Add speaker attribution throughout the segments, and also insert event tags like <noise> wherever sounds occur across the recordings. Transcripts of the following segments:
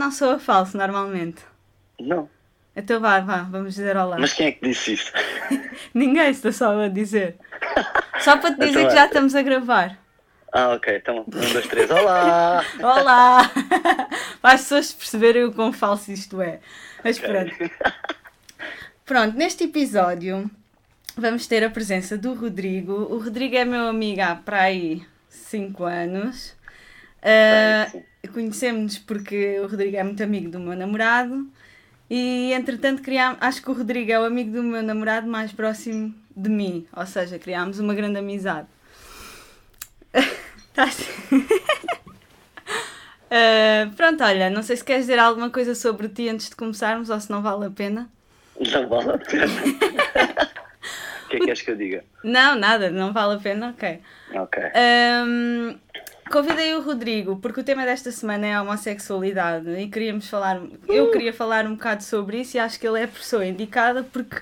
Speaker 1: Não sou a falso normalmente.
Speaker 2: Não.
Speaker 1: Então vá, vá, vamos dizer olá.
Speaker 2: Mas quem é que disse isso? <laughs>
Speaker 1: Ninguém está só a dizer. <laughs> Só para te dizer
Speaker 2: Então
Speaker 1: que
Speaker 2: é.
Speaker 1: já estamos a gravar.
Speaker 2: Ah, ok. Então, um, dois, três. Olá! <laughs>
Speaker 1: Olá! Para as pessoas perceberem o quão falso isto é. Mas pronto. Pronto, neste episódio vamos ter a presença do Rodrigo. O Rodrigo é meu amigo há para aí 5 anos.
Speaker 2: Sim.
Speaker 1: Conhecemos-nos porque o Rodrigo é muito amigo do meu namorado. E entretanto criámos, acho que o Rodrigo é o amigo do meu namorado mais próximo de mim. Ou seja, criámos uma grande amizade. <laughs> Tá assim. <laughs> Ah, pronto, olha, não sei se queres dizer alguma coisa sobre ti antes de começarmos ou se não vale a pena.
Speaker 2: Não vale a pena. <laughs> O que é que queres que eu diga?
Speaker 1: Não, nada, não vale a pena, ok.
Speaker 2: Ok.
Speaker 1: Ahm, convidei o Rodrigo porque o tema desta semana é a homossexualidade e queríamos falar, eu queria falar um bocado sobre isso e acho que ele é a pessoa indicada porque,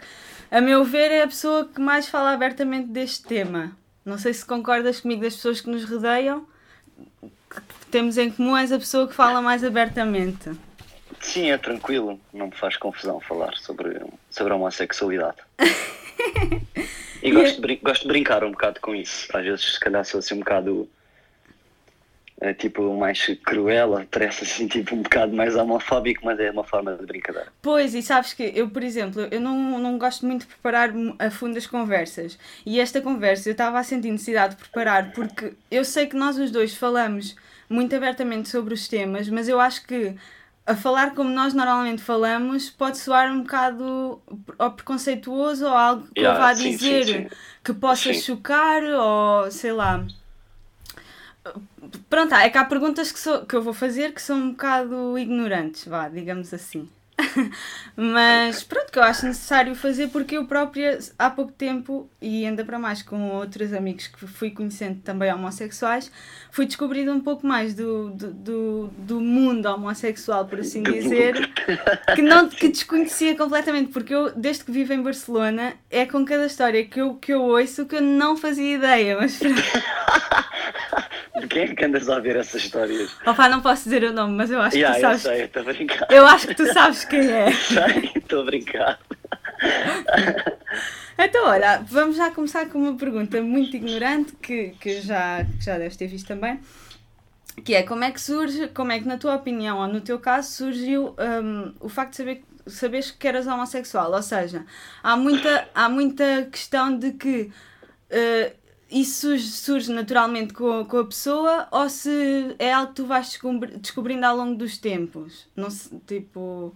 Speaker 1: a meu ver, é a pessoa que mais fala abertamente deste tema. Não sei se concordas comigo das pessoas que nos rodeiam, que temos em comum és a pessoa que fala mais abertamente.
Speaker 2: Sim, é tranquilo. Não me faz confusão falar sobre, sobre a homossexualidade. <laughs> E gosto de, gosto de brincar um bocado com isso. Às vezes, se calhar, sou assim um bocado. É, tipo, mais cruel, parece assim, tipo, um bocado mais homofóbico, mas é uma forma de brincadeira.
Speaker 1: Pois, e sabes que eu, por exemplo, eu não, não gosto muito de preparar a fundo as conversas. E esta conversa eu estava a sentir necessidade de preparar porque eu sei que nós os dois falamos muito abertamente sobre os temas, mas eu acho que a falar como nós normalmente falamos pode soar um bocado ou preconceituoso ou algo que eu
Speaker 2: Yeah,
Speaker 1: vá
Speaker 2: sim,
Speaker 1: dizer
Speaker 2: sim, sim.
Speaker 1: que possa chocar ou sei lá. Pronto, é que há perguntas que, sou- que eu vou fazer que são um bocado ignorantes, vá, digamos assim. <laughs> Mas pronto, que eu acho necessário fazer porque eu própria, há pouco tempo, e ainda para mais com outros amigos que fui conhecendo também homossexuais, fui descobrindo um pouco mais do, do, do, do mundo homossexual, por assim dizer, que, não, que desconhecia completamente, porque eu, desde que vivo em Barcelona, é com cada história que eu, que eu ouço que eu não fazia ideia, mas pronto. <laughs>
Speaker 2: De quem é que andas a ver essas histórias?
Speaker 1: Opa, não posso dizer o nome, mas eu acho que
Speaker 2: Yeah,
Speaker 1: tu
Speaker 2: eu
Speaker 1: sabes.
Speaker 2: sei, estou a brincar.
Speaker 1: Eu acho que tu sabes quem é. <laughs>
Speaker 2: Sei, Estou a brincar.
Speaker 1: Então, olha, vamos já começar com uma pergunta muito ignorante que, que, já, que já deves ter visto também. Que é como é que surge, como é que na tua opinião ou no teu caso surgiu hum, o facto de saber, saberes que eras homossexual? Ou seja, há muita, há muita questão de que eh, isso surge, naturalmente com, com a pessoa ou se é algo que tu vais descobri- descobrindo ao longo dos tempos? Não se, tipo.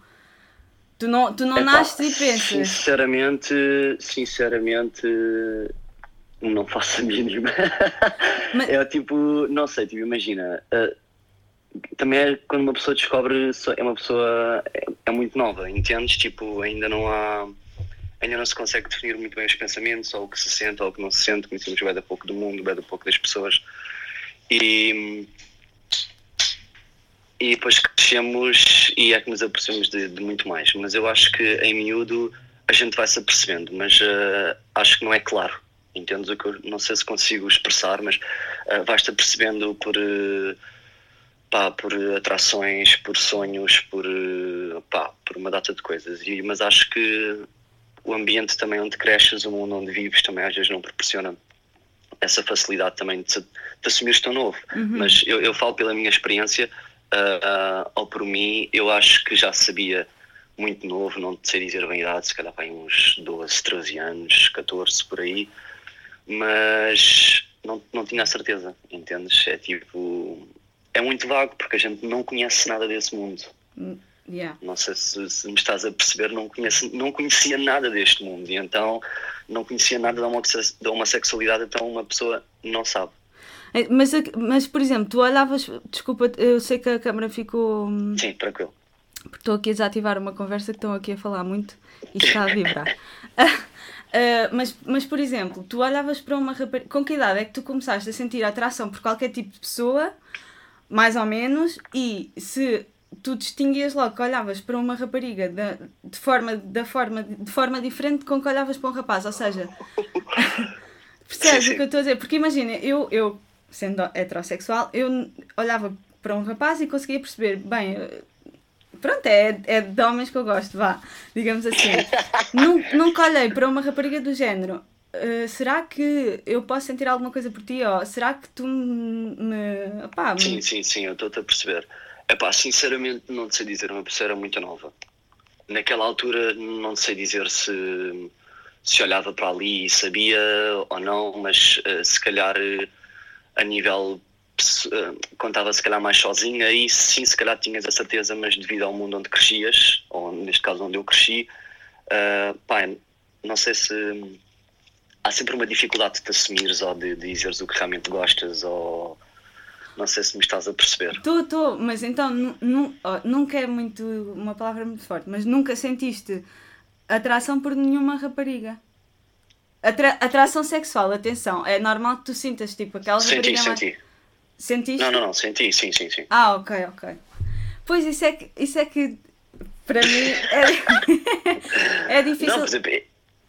Speaker 1: Tu não, tu não
Speaker 2: Epá,
Speaker 1: nasces e pensas.
Speaker 2: Sinceramente, sinceramente, não faço a mínima. <laughs>
Speaker 1: Mas-
Speaker 2: É tipo, não sei, tipo, imagina. eh, também é quando uma pessoa descobre, é uma pessoa, é, é muito nova, entendes? Tipo, ainda não há. Ainda não se consegue definir muito bem os pensamentos, ou o que se sente, ou o que não se sente. Conhecemos bem da pouco do mundo, bem da pouco das pessoas. E. E depois crescemos e é que nos apercebemos de, de muito mais. Mas eu acho que em miúdo a gente vai se apercebendo, mas eh, acho que não é claro. Entendes o que eu não sei se consigo expressar, mas eh, vais-te apercebendo por, eh, pá, por atrações, por sonhos, por, pá, por uma data de coisas. E, mas acho que o ambiente também onde cresces, o mundo onde vives, também às vezes não proporciona essa facilidade também de, de assumires tão novo. Mas eu, eu falo pela minha experiência, ah, ah, ou por mim, eu acho que já sabia muito novo, não sei dizer bem a idade, se calhar vai uns 12, 13 anos, 14 por aí, mas não, não tinha a certeza, entendes? É tipo. É muito vago porque a gente não conhece nada desse mundo.
Speaker 1: Yeah.
Speaker 2: Não sei se, se me estás a perceber, não, conheço, não conhecia nada deste mundo e então não conhecia nada da, homosse- da homossexualidade, então uma pessoa não sabe.
Speaker 1: É, Mas, mas, por exemplo, tu olhavas. Desculpa, eu sei que a câmara ficou. hum,
Speaker 2: Sim, tranquilo.
Speaker 1: Porque estou aqui a desativar uma conversa que estão aqui a falar muito e está a vibrar. <laughs> <laughs> Ah, mas, mas, por exemplo, tu olhavas para uma rapariga. Com que idade é que tu começaste a sentir atração por qualquer tipo de pessoa, mais ou menos, e se tu distinguias logo que olhavas para uma rapariga da, de, forma, da forma, de forma diferente com que olhavas para um rapaz? Ou seja, <laughs> percebes o que eu estou a dizer? Porque imagina, eu, eu sendo heterossexual, eu olhava para um rapaz e conseguia perceber, bem, pronto, é, é de homens que eu gosto, vá, digamos assim. <laughs> nunca, nunca olhei para uma rapariga do género. Uh, será que eu posso sentir alguma coisa por ti? Ou será que tu me. Opá,
Speaker 2: sim, me... sim, sim, eu estou-te a perceber. Epá, sinceramente não sei dizer, uma pessoa era muito nova. Naquela altura não sei dizer se, se olhava para ali e sabia ou não, mas uh, se calhar uh, a nível quando estava se calhar mais sozinha, aí sim se calhar tinhas a certeza, mas devido ao mundo onde crescias, ou neste caso onde eu cresci, uh, pá, não sei se há sempre uma dificuldade de te assumires ou de, de dizeres o que realmente gostas ou não sei se me estás a perceber.
Speaker 1: Estou, estou, mas então nunca é muito uma palavra muito forte, mas nunca sentiste atração por nenhuma rapariga. Atra atração sexual, atenção, é normal que tu sintas tipo aquela
Speaker 2: senti, rapariga. Senti,
Speaker 1: mais... Sentiste?
Speaker 2: Não, não, não, senti, sim, sim, sim.
Speaker 1: Ah, ok, ok. Pois isso é que, isso é que para mim é, <laughs> é difícil. Não,
Speaker 2: por exemplo,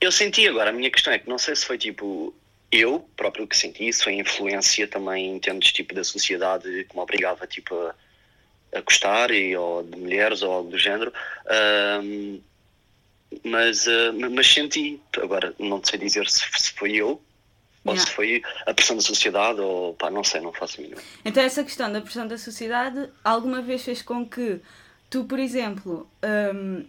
Speaker 2: eu senti agora, a minha questão é que não sei se foi tipo eu próprio que senti isso, foi influência também, entendes, tipo da sociedade que me obrigava tipo a, a gostar, e, ou de mulheres ou algo do género. Um, mas, uh, mas senti, agora não sei dizer se, se foi eu ou yeah. se foi a pressão da sociedade, ou pá, não sei, não faço mínimo.
Speaker 1: Então, essa questão da pressão da sociedade alguma vez fez com que tu, por exemplo, um,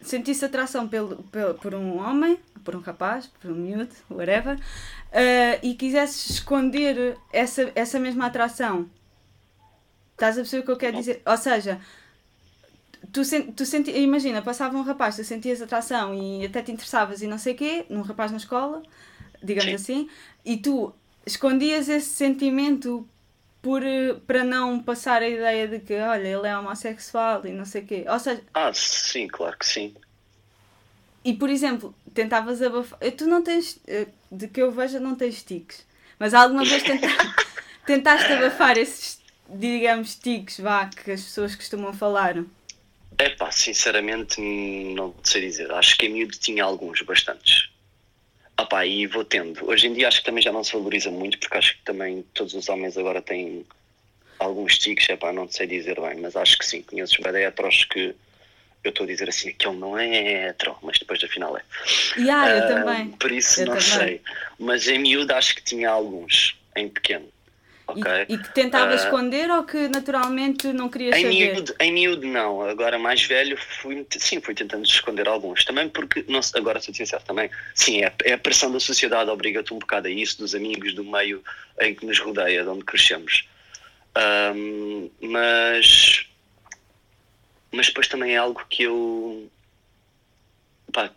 Speaker 1: sentisse atração pelo, pelo, por um homem, por um rapaz, por um miúdo, whatever, uh, e quisesse esconder essa, essa mesma atração? Estás a perceber o que eu quero dizer? Ou seja, tu, sen, tu senti, imagina, passava um rapaz, tu sentias atração e até te interessavas e não sei o quê, num rapaz na escola, digamos Sim. assim, e tu escondias esse sentimento por, eh, para não passar a ideia de que, olha, ele é homossexual e não sei o quê. Ou seja...
Speaker 2: Ah, sim, claro que sim.
Speaker 1: E, por exemplo, tentavas abafar... Eh, tu não tens, eh, de que eu veja, não tens tiques. Mas alguma vez tenta... <laughs> tentaste abafar esses, digamos, tiques, vá, que as pessoas costumam falar?
Speaker 2: É pá, sinceramente, não sei dizer. Acho que a miúdo tinha alguns, bastantes. Ah pá, e vou tendo. Hoje em dia acho que também já não se valoriza muito, porque acho que também todos os homens agora têm alguns tiques, é pá, não sei dizer bem, mas acho que sim, conheço os heteros que eu estou a dizer assim que ele não é hetero, mas depois afinal é.
Speaker 1: Yeah, eu uh, também.
Speaker 2: Por isso
Speaker 1: eu
Speaker 2: não
Speaker 1: também.
Speaker 2: sei. Mas em miúdo acho que tinha alguns, em pequeno. Okay.
Speaker 1: E, e, que tentava uh, esconder ou que naturalmente não querias
Speaker 2: em
Speaker 1: saber?
Speaker 2: Miúdo, em miúdo não, agora mais velho fui, sim, fui tentando esconder alguns, também porque, não, agora sou sincero também, sim, é, é a pressão da sociedade obriga-te um bocado a isso, dos amigos, do meio em que nos rodeia, de onde crescemos. Um, mas, mas depois também é algo que eu pá,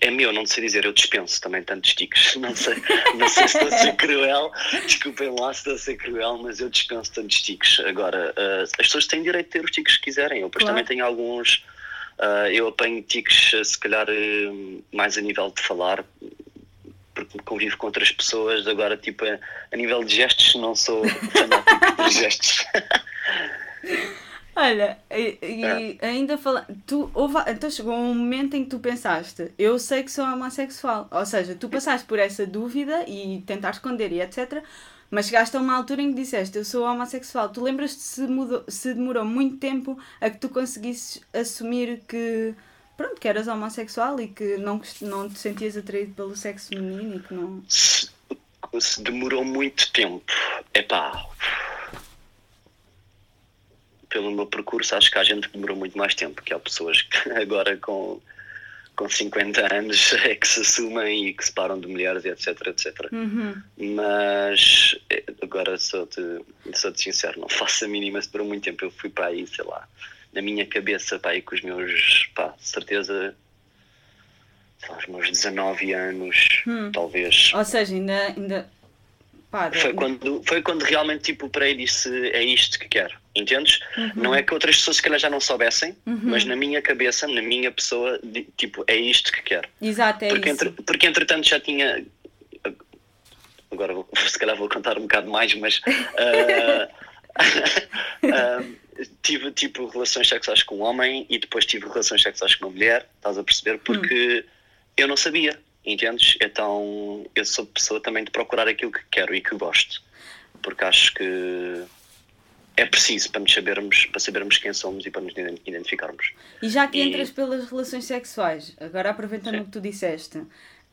Speaker 2: é meu, não sei dizer, eu dispenso também tantos tiques. <laughs> Não sei, não sei se estou a ser cruel, desculpem lá se estou a ser cruel, mas eu dispenso tantos tiques. Agora, uh, as pessoas têm direito de ter os tiques que quiserem, eu depois claro. também tenho alguns. Uh, eu apanho tiques, se calhar, uh, mais a nível de falar, porque convivo com outras pessoas. Agora, tipo, a, a nível de gestos, não sou fanático de gestos. <laughs>
Speaker 1: Olha, e, e é. ainda falando, tu houve, então chegou um momento em que tu pensaste, eu sei que sou homossexual, ou seja, tu passaste por essa dúvida e tentar esconder e etc, mas chegaste a uma altura em que disseste, eu sou homossexual, tu lembras-te se, mudou, se demorou muito tempo a que tu conseguisses assumir que, pronto, que eras homossexual e que não, não te sentias atraído pelo sexo feminino e que não...
Speaker 2: Se, se demorou muito tempo, é pá pelo meu percurso, acho que há gente que demorou muito mais tempo, que há pessoas que <laughs> agora com, com 50 anos <laughs> é que se assumem e que se param de mulheres, etc, etc.
Speaker 1: Uhum.
Speaker 2: Mas eh, agora sou-te sou sincero, não <laughs> faço a mínima se demorou muito tempo. Eu fui para aí, sei lá, na minha cabeça, para aí com os meus, pá, certeza, lá, os meus 19 anos, hum. talvez.
Speaker 1: Ou seja, ainda, ainda
Speaker 2: foi, quando, foi quando realmente tipo, para e disse é isto que quero, entendes? Uhum. Não é que outras pessoas se calhar já não soubessem, uhum. mas na minha cabeça, na minha pessoa, tipo, é isto que quero.
Speaker 1: Exato, é
Speaker 2: porque,
Speaker 1: isso.
Speaker 2: Entre, porque entretanto já tinha. Agora vou, <laughs> se calhar vou contar um bocado mais, mas. Uh, <laughs> uh, <laughs> tive tipo relações sexuais com um homem e depois tive relações sexuais com uma mulher, estás a perceber? Porque hum. eu não sabia entendes? Então eu sou pessoa também de procurar aquilo que quero e que gosto, porque acho que é preciso para nos sabermos, para sabermos quem somos e para nos identificarmos.
Speaker 1: E já que e... entras pelas relações sexuais, agora aproveitando Sim. o que tu disseste,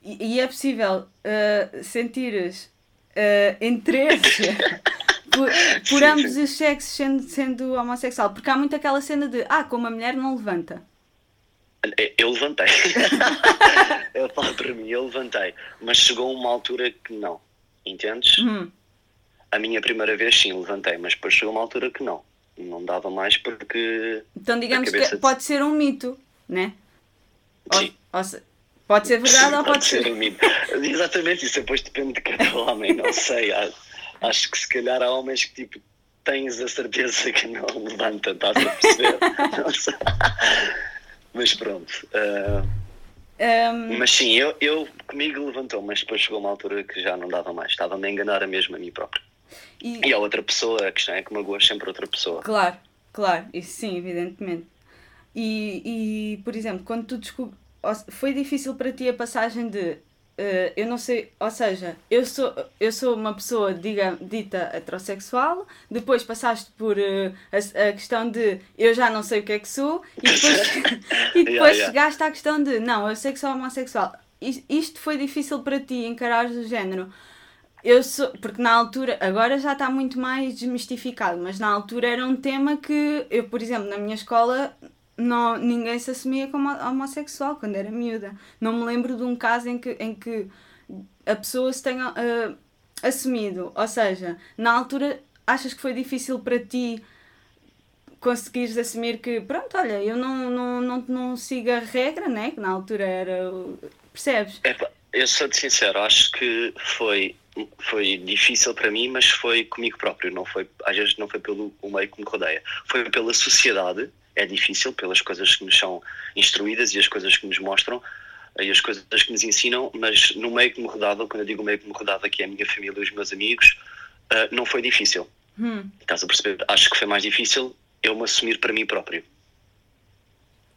Speaker 1: e, e é possível uh, sentires uh, interesse <laughs> por, por ambos os sexos sendo, sendo homossexual, porque há muito aquela cena de ah, como a mulher não levanta.
Speaker 2: Eu levantei. <laughs> eu falo para mim, eu levantei. Mas chegou uma altura que não. Entendes? Hum. A minha primeira vez sim, levantei, mas depois chegou uma altura que não. Não dava mais porque.
Speaker 1: Então digamos que pode ser um mito, né? Sim. Ou, ou se... Pode ser verdade sim, ou <laughs> pode, pode ser. ser um mito.
Speaker 2: Exatamente, isso depois depende de cada homem, não sei. Acho que se calhar há homens que tipo tens a certeza que não levanta, estás a perceber? <laughs> mas pronto. Uh, um... Mas sim, eu, eu comigo levantou, mas depois chegou uma altura que já não dava mais. Estava-me a enganar a mesmo a mim próprio. E... e a outra pessoa, a questão é que magoas sempre outra pessoa.
Speaker 1: Claro, claro, isso sim, evidentemente. E, e por exemplo, quando tu descob... foi difícil para ti a passagem de Uh, eu não sei, ou seja, eu sou, eu sou uma pessoa diga, dita heterossexual, depois passaste por uh, a, a, questão de eu já não sei o que é que sou, e depois, <laughs> <laughs> e depois yeah, yeah. chegaste à questão de não, eu sei que sou homossexual. Isto foi difícil para ti encarar o género. Eu sou, porque na altura, agora já está muito mais desmistificado, mas na altura era um tema que eu, por exemplo, na minha escola não, ninguém se assumia como homossexual quando era miúda. Não me lembro de um caso em que, em que a pessoa se tenha uh, assumido. Ou seja, na altura achas que foi difícil para ti conseguires assumir que, pronto, olha, eu não, não, não, não sigo a regra, né? Que na altura era. Percebes?
Speaker 2: Epa, eu sou-te sincero, acho que foi, foi difícil para mim, mas foi comigo próprio, não foi, às vezes não foi pelo meio que me rodeia, foi pela sociedade é difícil pelas coisas que nos são instruídas e as coisas que nos mostram e as coisas que nos ensinam, mas no meio que me rodava, quando eu digo meio que me rodava, que é a minha família e os meus amigos, uh, não foi difícil. Hum. Estás a perceber? Acho que foi mais difícil eu me assumir para mim próprio.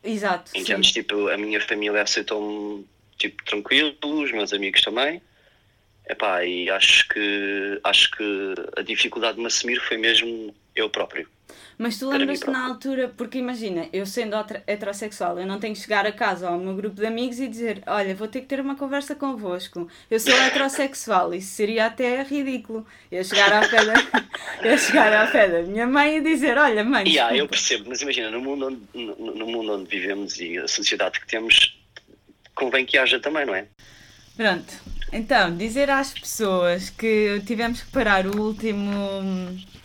Speaker 1: Exato.
Speaker 2: Entendes? Tipo, a minha família aceitou-me tipo, tranquilo, os meus amigos também. Epá, e acho que, acho que a dificuldade de me assumir foi mesmo eu próprio.
Speaker 1: Mas tu lembras-te na altura, porque imagina, eu sendo heterossexual, eu não tenho que chegar a casa ao meu grupo de amigos e dizer: Olha, vou ter que ter uma conversa convosco. Eu sou <laughs> heterossexual. Isso seria até ridículo. Eu chegar ao pé da, <laughs> eu chegar ao pé da minha mãe e dizer: Olha, mãe.
Speaker 2: Yeah, eu percebo, mas imagina, no mundo, onde, no, no mundo onde vivemos e a sociedade que temos, convém que haja também, não é?
Speaker 1: Pronto. Então, dizer às pessoas que tivemos que parar o último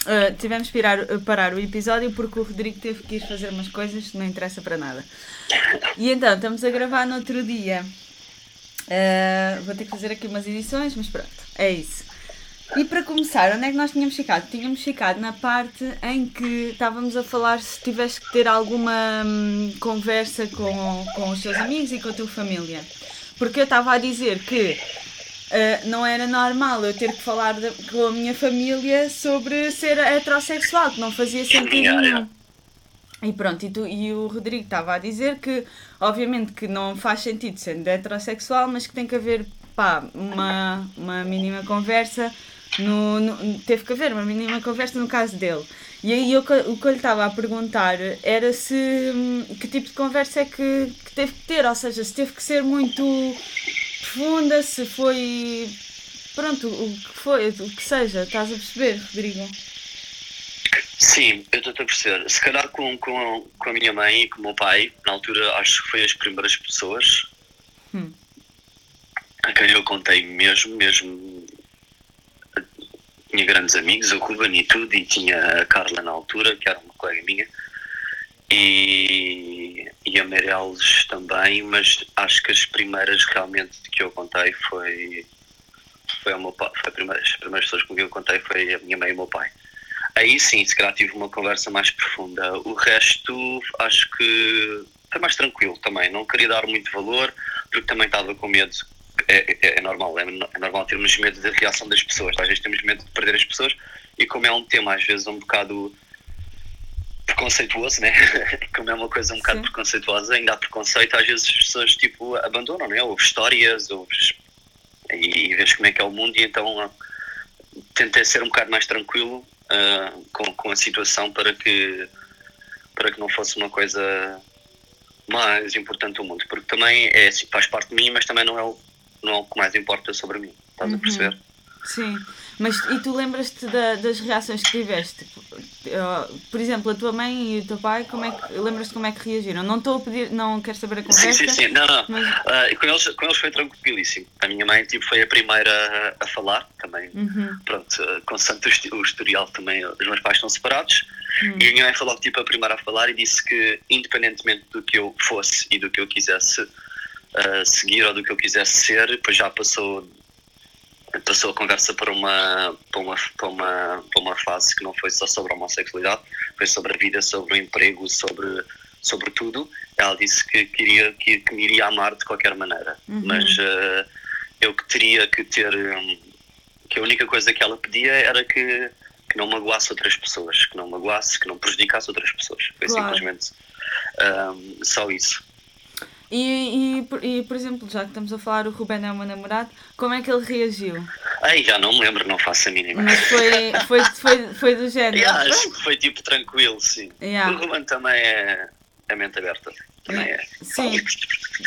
Speaker 1: Uh, tivemos que parar, uh, parar o episódio porque o Rodrigo teve que ir fazer umas coisas que não interessa para nada. E então, estamos a gravar no outro dia. Uh, vou ter que fazer aqui umas edições, mas pronto, é isso. E para começar, onde é que nós tínhamos ficado? Tínhamos ficado na parte em que estávamos a falar se tivesse que ter alguma hum, conversa com, com os seus amigos e com a tua família. Porque eu estava a dizer que Uh, não era normal eu ter que falar de, com a minha família sobre ser heterossexual, que não fazia sentido nenhum. E pronto, e, tu, e o Rodrigo estava a dizer que, obviamente, que não faz sentido sendo heterossexual, mas que tem que haver pá, uma, uma mínima conversa. No, no, teve que haver uma mínima conversa no caso dele. E aí eu, o que eu lhe estava a perguntar era se hum, que tipo de conversa é que, que teve que ter, ou seja, se teve que ser muito profunda, se foi. Pronto, o que foi, o que seja, estás a perceber, Rodrigo?
Speaker 2: Sim, eu estou a perceber. Se calhar com, com, com a minha mãe e com o meu pai, na altura acho que foi as primeiras pessoas hum. a quem eu contei mesmo, mesmo. Tinha grandes amigos, o Ruben e tudo, e tinha a Carla na altura, que era uma colega minha e, e a Meirelles também, mas acho que as primeiras realmente que eu contei foi, foi, o meu pai, foi a primeira, as primeiras pessoas com quem eu contei foi a minha mãe e o meu pai. Aí sim, se calhar tive uma conversa mais profunda. O resto acho que foi mais tranquilo também. Não queria dar muito valor, porque também estava com medo. É, é, é normal, é, é, normal termos medo da reação das pessoas. Às vezes temos medo de perder as pessoas e como é um tema às vezes um bocado preconceituoso, né? <laughs> Como é uma coisa um bocado Sim. preconceituosa, ainda há preconceito, às vezes as pessoas tipo abandonam, né? Ouves histórias, ouves e, e vês como é que é o mundo e então tentei ser um bocado mais tranquilo uh, com, com a situação para que, para que não fosse uma coisa mais importante do mundo, porque também é, assim, faz parte de mim, mas também não é o, não é o que mais importa sobre mim, estás uhum. a perceber?
Speaker 1: Sim, mas e tu lembras-te da, das reações que tiveste? Uh, por exemplo, a tua mãe e o teu pai, como é que lembras-te como é que reagiram? Não estou a pedir, não quero saber a conversa.
Speaker 2: Sim, sim, sim. Não, não. Mas... Uh, com, eles, com eles foi tranquilíssimo. A minha mãe tipo, foi a primeira a, a falar também. Uhum. Pronto, uh, com santo o historial também, os meus pais estão separados. Uhum. E a minha mãe falou tipo a primeira a falar e disse que independentemente do que eu fosse e do que eu quisesse uh, seguir ou do que eu quisesse ser, depois já passou passou a conversa para uma, para, uma, para, uma, para uma fase que não foi só sobre a homossexualidade, foi sobre a vida, sobre o emprego, sobre, sobre tudo. Ela disse que, queria, que, que me iria amar de qualquer maneira, uhum. mas uh, eu que teria que ter. Um, que a única coisa que ela pedia era que, que não magoasse outras pessoas, que não magoasse, que não prejudicasse outras pessoas. Foi claro. simplesmente um, só isso.
Speaker 1: E, e, e, por exemplo, já que estamos a falar, o Ruben é o meu namorado, como é que ele reagiu?
Speaker 2: Ai, já não me lembro, não faço a mínima.
Speaker 1: Mas foi, foi, foi, foi do <laughs> género.
Speaker 2: Yeah, acho que foi tipo tranquilo, sim. Yeah. O Ruben também é, é mente aberta. Também é.
Speaker 1: Sim.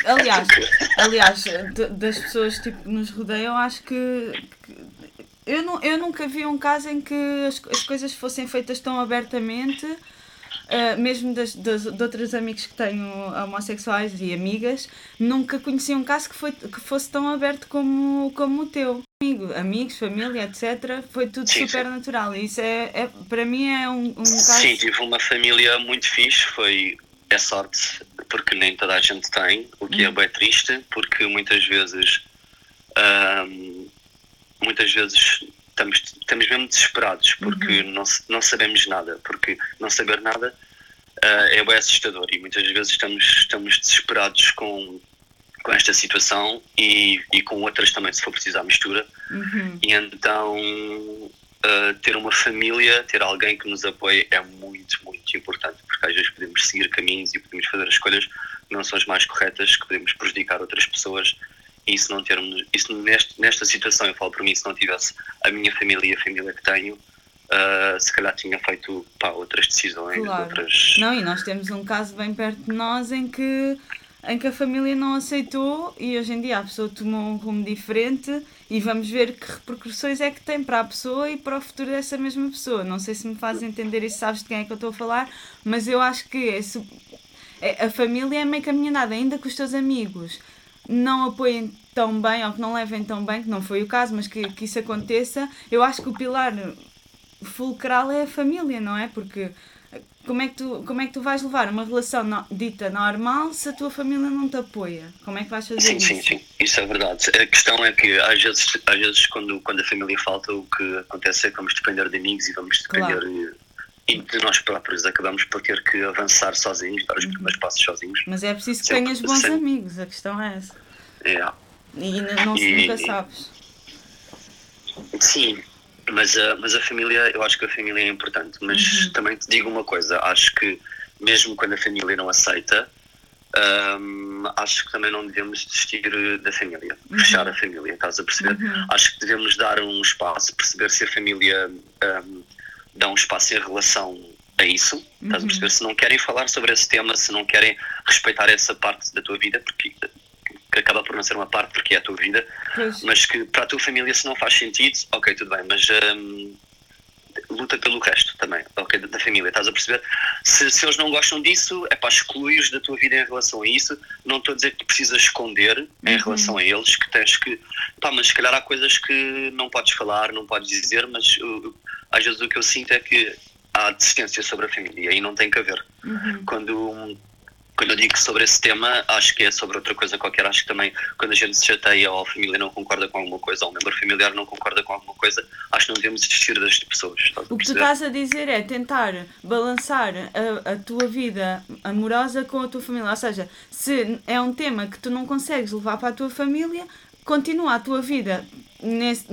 Speaker 1: Aliás, <laughs> aliás das pessoas tipo, que nos rodeiam, acho que, que eu, não, eu nunca vi um caso em que as, as coisas fossem feitas tão abertamente uh, mesmo das, das, de outros amigos que tenho homossexuais e amigas, nunca conheci um caso que, foi, que fosse tão aberto como, como o teu. Amigo, amigos, família, etc. Foi tudo sim, super sim. natural. E isso é, é, para mim é um, um caso.
Speaker 2: Sim, tive uma família muito fixe. Foi é sorte, porque nem toda a gente tem, o que é bem triste, porque muitas vezes. Muitas vezes estamos, estamos mesmo desesperados porque uhum. não, não sabemos nada, porque não saber nada uh, é bem assustador e muitas vezes estamos, estamos desesperados com, com esta situação e, e com outras também, se for preciso, à mistura. Uhum. E então uh, ter uma família, ter alguém que nos apoie é muito, muito importante, porque às vezes podemos seguir caminhos e podemos fazer escolhas que não são as mais corretas, que podemos prejudicar outras pessoas e se não termos, isso neste, nesta situação, eu falo para mim, se não tivesse a minha família e a família que tenho, uh, se calhar tinha feito pá, outras decisões, claro. outras...
Speaker 1: Não, e nós temos um caso bem perto de nós em que, em que a família não aceitou e hoje em dia a pessoa tomou um rumo diferente e vamos ver que repercussões é que tem para a pessoa e para o futuro dessa mesma pessoa. Não sei se me fazes entender e sabes de quem é que eu estou a falar, mas eu acho que é, a família é meio caminhada, ainda com os teus amigos não apoiem tão bem ou que não levem tão bem, que não foi o caso, mas que, que isso aconteça, eu acho que o pilar fulcral é a família, não é? Porque como é que tu, como é que tu vais levar uma relação no, dita normal se a tua família não te apoia? Como é que vais fazer
Speaker 2: sim,
Speaker 1: isso?
Speaker 2: Sim, sim, isso é verdade. A questão é que às vezes, às vezes quando, quando a família falta, o que acontece é que vamos depender de amigos e vamos depender claro. E de nós próprios. Acabamos por ter que avançar sozinhos, dar os uhum. primeiros passos sozinhos.
Speaker 1: Mas é preciso que tenhas bons sempre. amigos, a questão é essa.
Speaker 2: Yeah.
Speaker 1: E não e, nunca sabes.
Speaker 2: Sim, mas a, mas a família, eu acho que a família é importante. Mas uhum. também te digo uma coisa, acho que mesmo quando a família não aceita, um, acho que também não devemos desistir da família, uhum. fechar a família, estás a perceber? Uhum. Acho que devemos dar um espaço, perceber se a família um, dá um espaço em relação a isso, estás a uhum. perceber? Se não querem falar sobre esse tema, se não querem respeitar essa parte da tua vida, porque que acaba por não ser uma parte porque é a tua vida, pois. mas que para a tua família se não faz sentido, ok, tudo bem, mas um, luta pelo resto também, ok, da, da família, estás a perceber? Se, se eles não gostam disso, é para excluir da tua vida em relação a isso, não estou a dizer que tu precisas esconder em uhum. relação a eles, que tens que, pá, mas se calhar há coisas que não podes falar, não podes dizer, mas uh, às vezes o que eu sinto é que há desistência sobre a família e não tem que haver. Uhum. Quando quando eu digo sobre esse tema, acho que é sobre outra coisa qualquer. Acho que também quando a gente se chateia ou a família não concorda com alguma coisa, ou o membro familiar não concorda com alguma coisa, acho que não devemos desistir das pessoas.
Speaker 1: O que tu estás a dizer é tentar balançar a, a tua vida amorosa com a tua família. Ou seja, se é um tema que tu não consegues levar para a tua família, continua a tua vida nesse,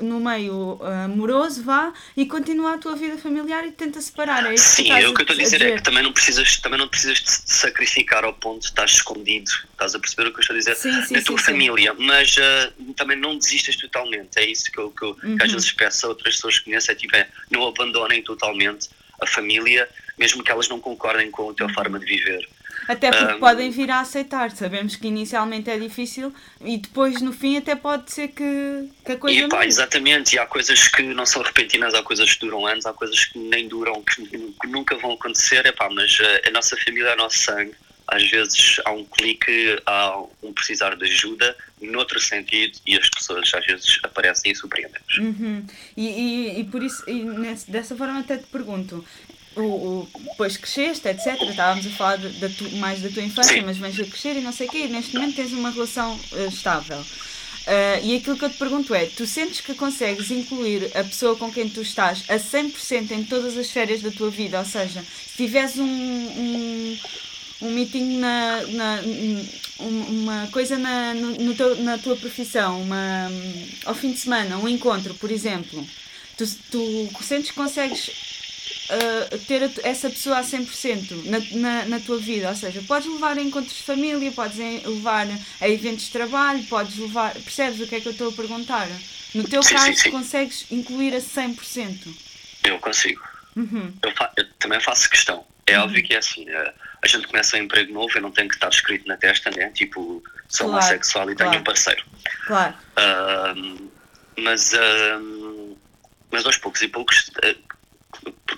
Speaker 1: no meio uh, amoroso, vá, e continua a tua vida familiar e tenta separar. É isso
Speaker 2: Sim,
Speaker 1: que
Speaker 2: é o que eu estou a dizer,
Speaker 1: dizer.
Speaker 2: é que também não precisas, também não precisas de te sacrificar ao ponto de estás escondido. Estás a perceber o que eu estou a dizer?
Speaker 1: Sim, sim,
Speaker 2: tua
Speaker 1: sim.
Speaker 2: família, mas uh, também não desistas totalmente. É isso que eu, que eu que às
Speaker 1: Uhum.
Speaker 2: vezes peço a outras pessoas que conheço, é tipo, é, não abandonem totalmente a família, mesmo que elas não concordem com a
Speaker 1: Uhum.
Speaker 2: tua forma de viver.
Speaker 1: Até porque
Speaker 2: Ahm.
Speaker 1: podem vir a aceitar. Sabemos que inicialmente é difícil e depois no fim até pode ser que, que a coisa
Speaker 2: E pá, exatamente, e há coisas que não são repentinas, há coisas que duram anos, há coisas que nem duram, que, que nunca vão acontecer, é pá, mas uh, a nossa família é o nosso sangue. Às vezes há um clique, há um precisar de ajuda, noutro sentido, e as pessoas às vezes aparecem e surpreendem-nos.
Speaker 1: Uhum. E, e, e por isso, e nesse- dessa forma até te pergunto, o, o, depois cresceste, etc. Estávamos a falar de- da tu- mais da tua infância,
Speaker 2: Sim.
Speaker 1: mas vens a crescer e não sei o quê, e neste momento tens uma relação eh, estável. Ah, e aquilo que eu te pergunto é: tu sentes que consegues incluir a pessoa com quem tu estás a 100% em todas as férias da tua vida? Ou seja, se tiveres um, um, um meeting na, na um- uma coisa na, no teu- na tua profissão, uma, ao fim de semana, um encontro, por exemplo, tu, tu sentes que consegues uh, ter a essa pessoa a 100% na, na, na tua vida, ou seja, podes levar a encontros de família, podes em- levar a eventos de trabalho, podes levar, percebes o que é que eu estou a perguntar? No teu
Speaker 2: Sim, sim,
Speaker 1: caso,
Speaker 2: sim.
Speaker 1: consegues incluir a 100%.
Speaker 2: Eu consigo.
Speaker 1: Uhum.
Speaker 2: Eu, fa- eu também faço questão. É óbvio que é assim, eh, a gente começa um emprego novo, eu não tenho que estar escrito na testa, né? Tipo, sou
Speaker 1: Claro,
Speaker 2: homossexual e tenho
Speaker 1: claro.
Speaker 2: um parceiro.
Speaker 1: Claro.
Speaker 2: Ahm, mas, ahm, mas aos poucos e poucos, eh,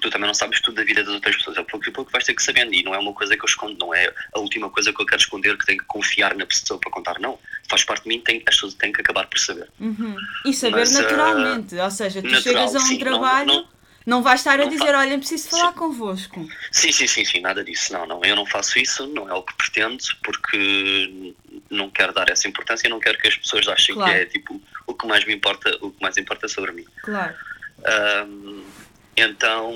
Speaker 2: porque tu também não sabes tudo da vida das outras pessoas, a pouco e pouco vais ter que sabendo, e não é uma coisa que eu escondo, não é a última coisa que eu quero esconder, que tenho que confiar na pessoa para contar, não. Faz parte de mim, tem, as pessoas têm que acabar por saber.
Speaker 1: Uhum. E saber
Speaker 2: Mas, uh,
Speaker 1: naturalmente, ou seja, tu
Speaker 2: natural,
Speaker 1: chegas a um
Speaker 2: sim, não-
Speaker 1: trabalho, não,
Speaker 2: não-
Speaker 1: vais estar a
Speaker 2: não
Speaker 1: dizer, olha, preciso falar convosco.
Speaker 2: Sim, sim, sim, sim, nada disso. Não, não, eu não faço isso, não é o que pretendo, porque não quero dar essa importância, não quero que as pessoas achem
Speaker 1: Claro.
Speaker 2: que é tipo o que mais me importa, o que mais importa sobre mim.
Speaker 1: Claro.
Speaker 2: Ahm, então,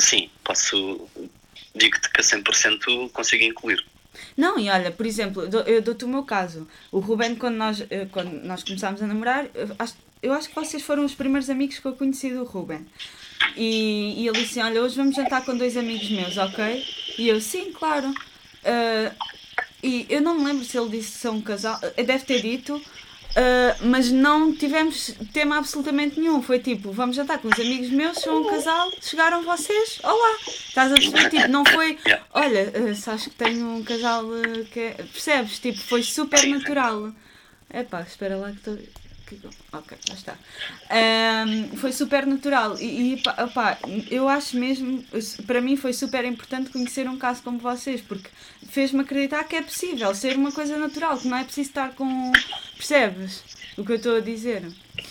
Speaker 2: sim, posso digo-te que a 100% consigo incluir.
Speaker 1: Não, e olha, por exemplo, eu dou- eu dou-te o meu caso. O Ruben, quando nós, eh, quando nós começámos a namorar, eu acho, que vocês foram os primeiros amigos que eu conheci do Ruben. E, e ele disse: Olha, hoje vamos jantar com dois amigos meus, ok? E eu, sim, claro. Ah, e eu não me lembro se ele disse que são um casal. eh, Deve ter dito. Ah, mas não tivemos tema absolutamente nenhum. Foi tipo, vamos jantar com os amigos meus, são um casal, chegaram vocês, olá. Estás a perceber? Tipo, não foi, olha, eh, sabes que tenho um casal eh, que é... Percebes? Tipo, foi super natural. Epá, espera lá que estou. Ok, já está. Foi super natural e, e pá, opá, eu acho mesmo, para mim foi super importante conhecer um caso como vocês, porque fez-me acreditar que é possível ser uma coisa natural, que não é preciso estar com. Percebes o que eu estou a dizer?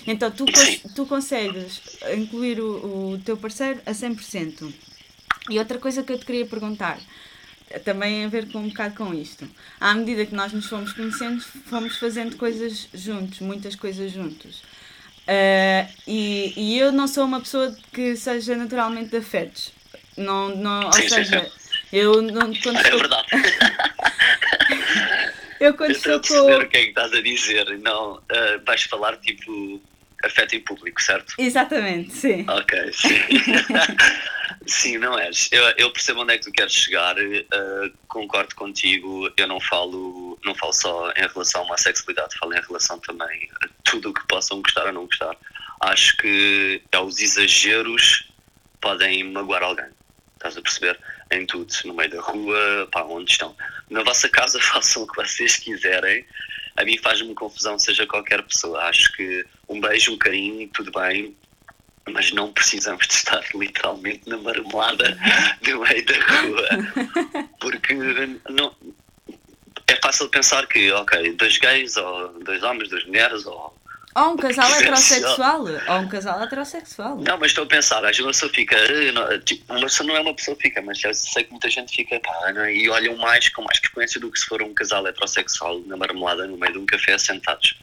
Speaker 1: Então tu, tu consegues incluir o, o teu parceiro a 100%. E outra coisa que eu te queria perguntar, também a ver com um bocado com isto. À medida que nós nos fomos conhecendo, fomos fazendo coisas juntos, muitas coisas juntos. Ah, e, e eu não sou uma pessoa que seja naturalmente de afetos. Não, não, ou seja. Eu não, quando
Speaker 2: É
Speaker 1: estou,
Speaker 2: verdade. <laughs>
Speaker 1: eu quando
Speaker 2: Eu estou
Speaker 1: com.
Speaker 2: o que é que estás a dizer. Não, ah, vais falar tipo afeto em público, certo?
Speaker 1: Exatamente, sim.
Speaker 2: Ok, sim. <laughs> sim, não és. Eu, eu percebo onde é que tu queres chegar, eh, concordo contigo. Eu não falo, não falo só em relação a uma sexualidade, falo em relação também a tudo o que possam gostar ou não gostar. Acho que é, os exageros podem magoar alguém. Estás a perceber? Em tudo, no meio da rua, pá, onde estão. Na vossa casa <laughs> façam o que vocês quiserem. A mim faz-me confusão, seja qualquer pessoa. Acho que um beijo, um carinho, tudo bem, mas não precisamos de estar <laughs> literalmente na marmelada <laughs> no meio da rua. Porque não, é fácil pensar que, ok, dois gays, ou dois homens, duas mulheres, ou.
Speaker 1: Ou um casal heterossexual. Ou um casal heterossexual.
Speaker 2: Não, mas estou a pensar, às vezes uma pessoa fica. eh, não, Tipo, uma pessoa não é uma pessoa fica, mas eu sei que muita gente fica pá, é? e olham mais com mais frequência do que se for um casal heterossexual na marmelada no meio de um café sentados.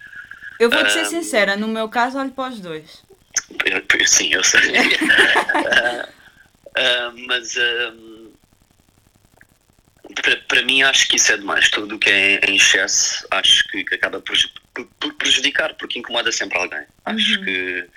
Speaker 1: Eu vou-te ser
Speaker 2: Ahm.
Speaker 1: sincera, no meu caso, olho para os dois.
Speaker 2: Sim, eu sei. <laughs> Ah, ah, mas ah, para, para mim acho que isso é demais. Tudo o que é em excesso acho que, que acaba por por, por prejudicar, porque incomoda sempre alguém. Acho
Speaker 1: Uhum.
Speaker 2: que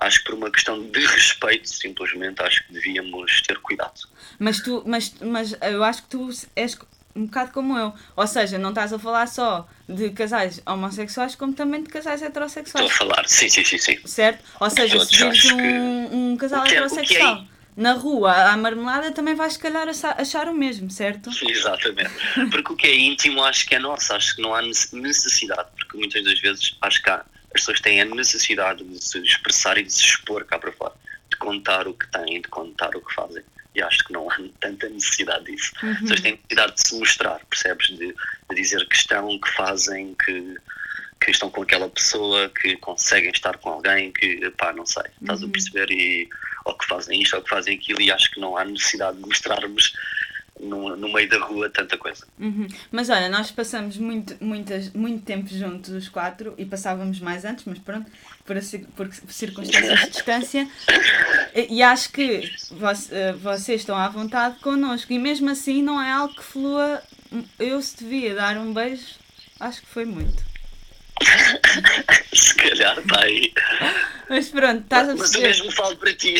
Speaker 2: acho que por uma questão de respeito, simplesmente, acho que devíamos ter cuidado.
Speaker 1: Mas tu, mas, mas eu acho que tu és um bocado como eu. Ou seja, não estás a falar só de casais homossexuais, como também de casais
Speaker 2: Estou a
Speaker 1: heterossexuais.
Speaker 2: falar, sim, sim, sim, sim.
Speaker 1: Certo? Ou seja, se
Speaker 2: Todos,
Speaker 1: vires
Speaker 2: que-
Speaker 1: um, um casal
Speaker 2: que é- que é
Speaker 1: heterossexual na rua à marmelada, também vais se calhar acha- achar o mesmo, certo?
Speaker 2: Exatamente. Porque o que é íntimo acho que é nosso, acho que não há nece- necessidade, porque muitas das vezes acho que há, as pessoas têm a necessidade de se expressar e de se expor cá para fora, de contar o que têm, de contar o que fazem. E acho que não há <laughs> tanta necessidade disso.
Speaker 1: Uhum.
Speaker 2: As pessoas têm necessidade de se mostrar, percebes? De, de dizer que estão, que fazem, que, que estão com aquela pessoa, que conseguem estar com alguém, que, pá, não sei, estás
Speaker 1: Uhum.
Speaker 2: a perceber? E, ou que fazem isto, ou que fazem aquilo, e acho que não há necessidade de mostrarmos no, no meio da rua tanta coisa.
Speaker 1: Uhum. Mas olha, nós passamos muito, muitas, muito tempo juntos os quatro e passávamos mais antes, mas pronto, por, a por circunstâncias de distância. E, e acho que eh, vocês estão à vontade connosco e mesmo assim não é algo que flua. Eu se devia dar um beijo, acho que foi muito. <laughs>
Speaker 2: Calhar está aí.
Speaker 1: Mas pronto, estás a
Speaker 2: Mas o
Speaker 1: perceber.
Speaker 2: mesmo falo para ti.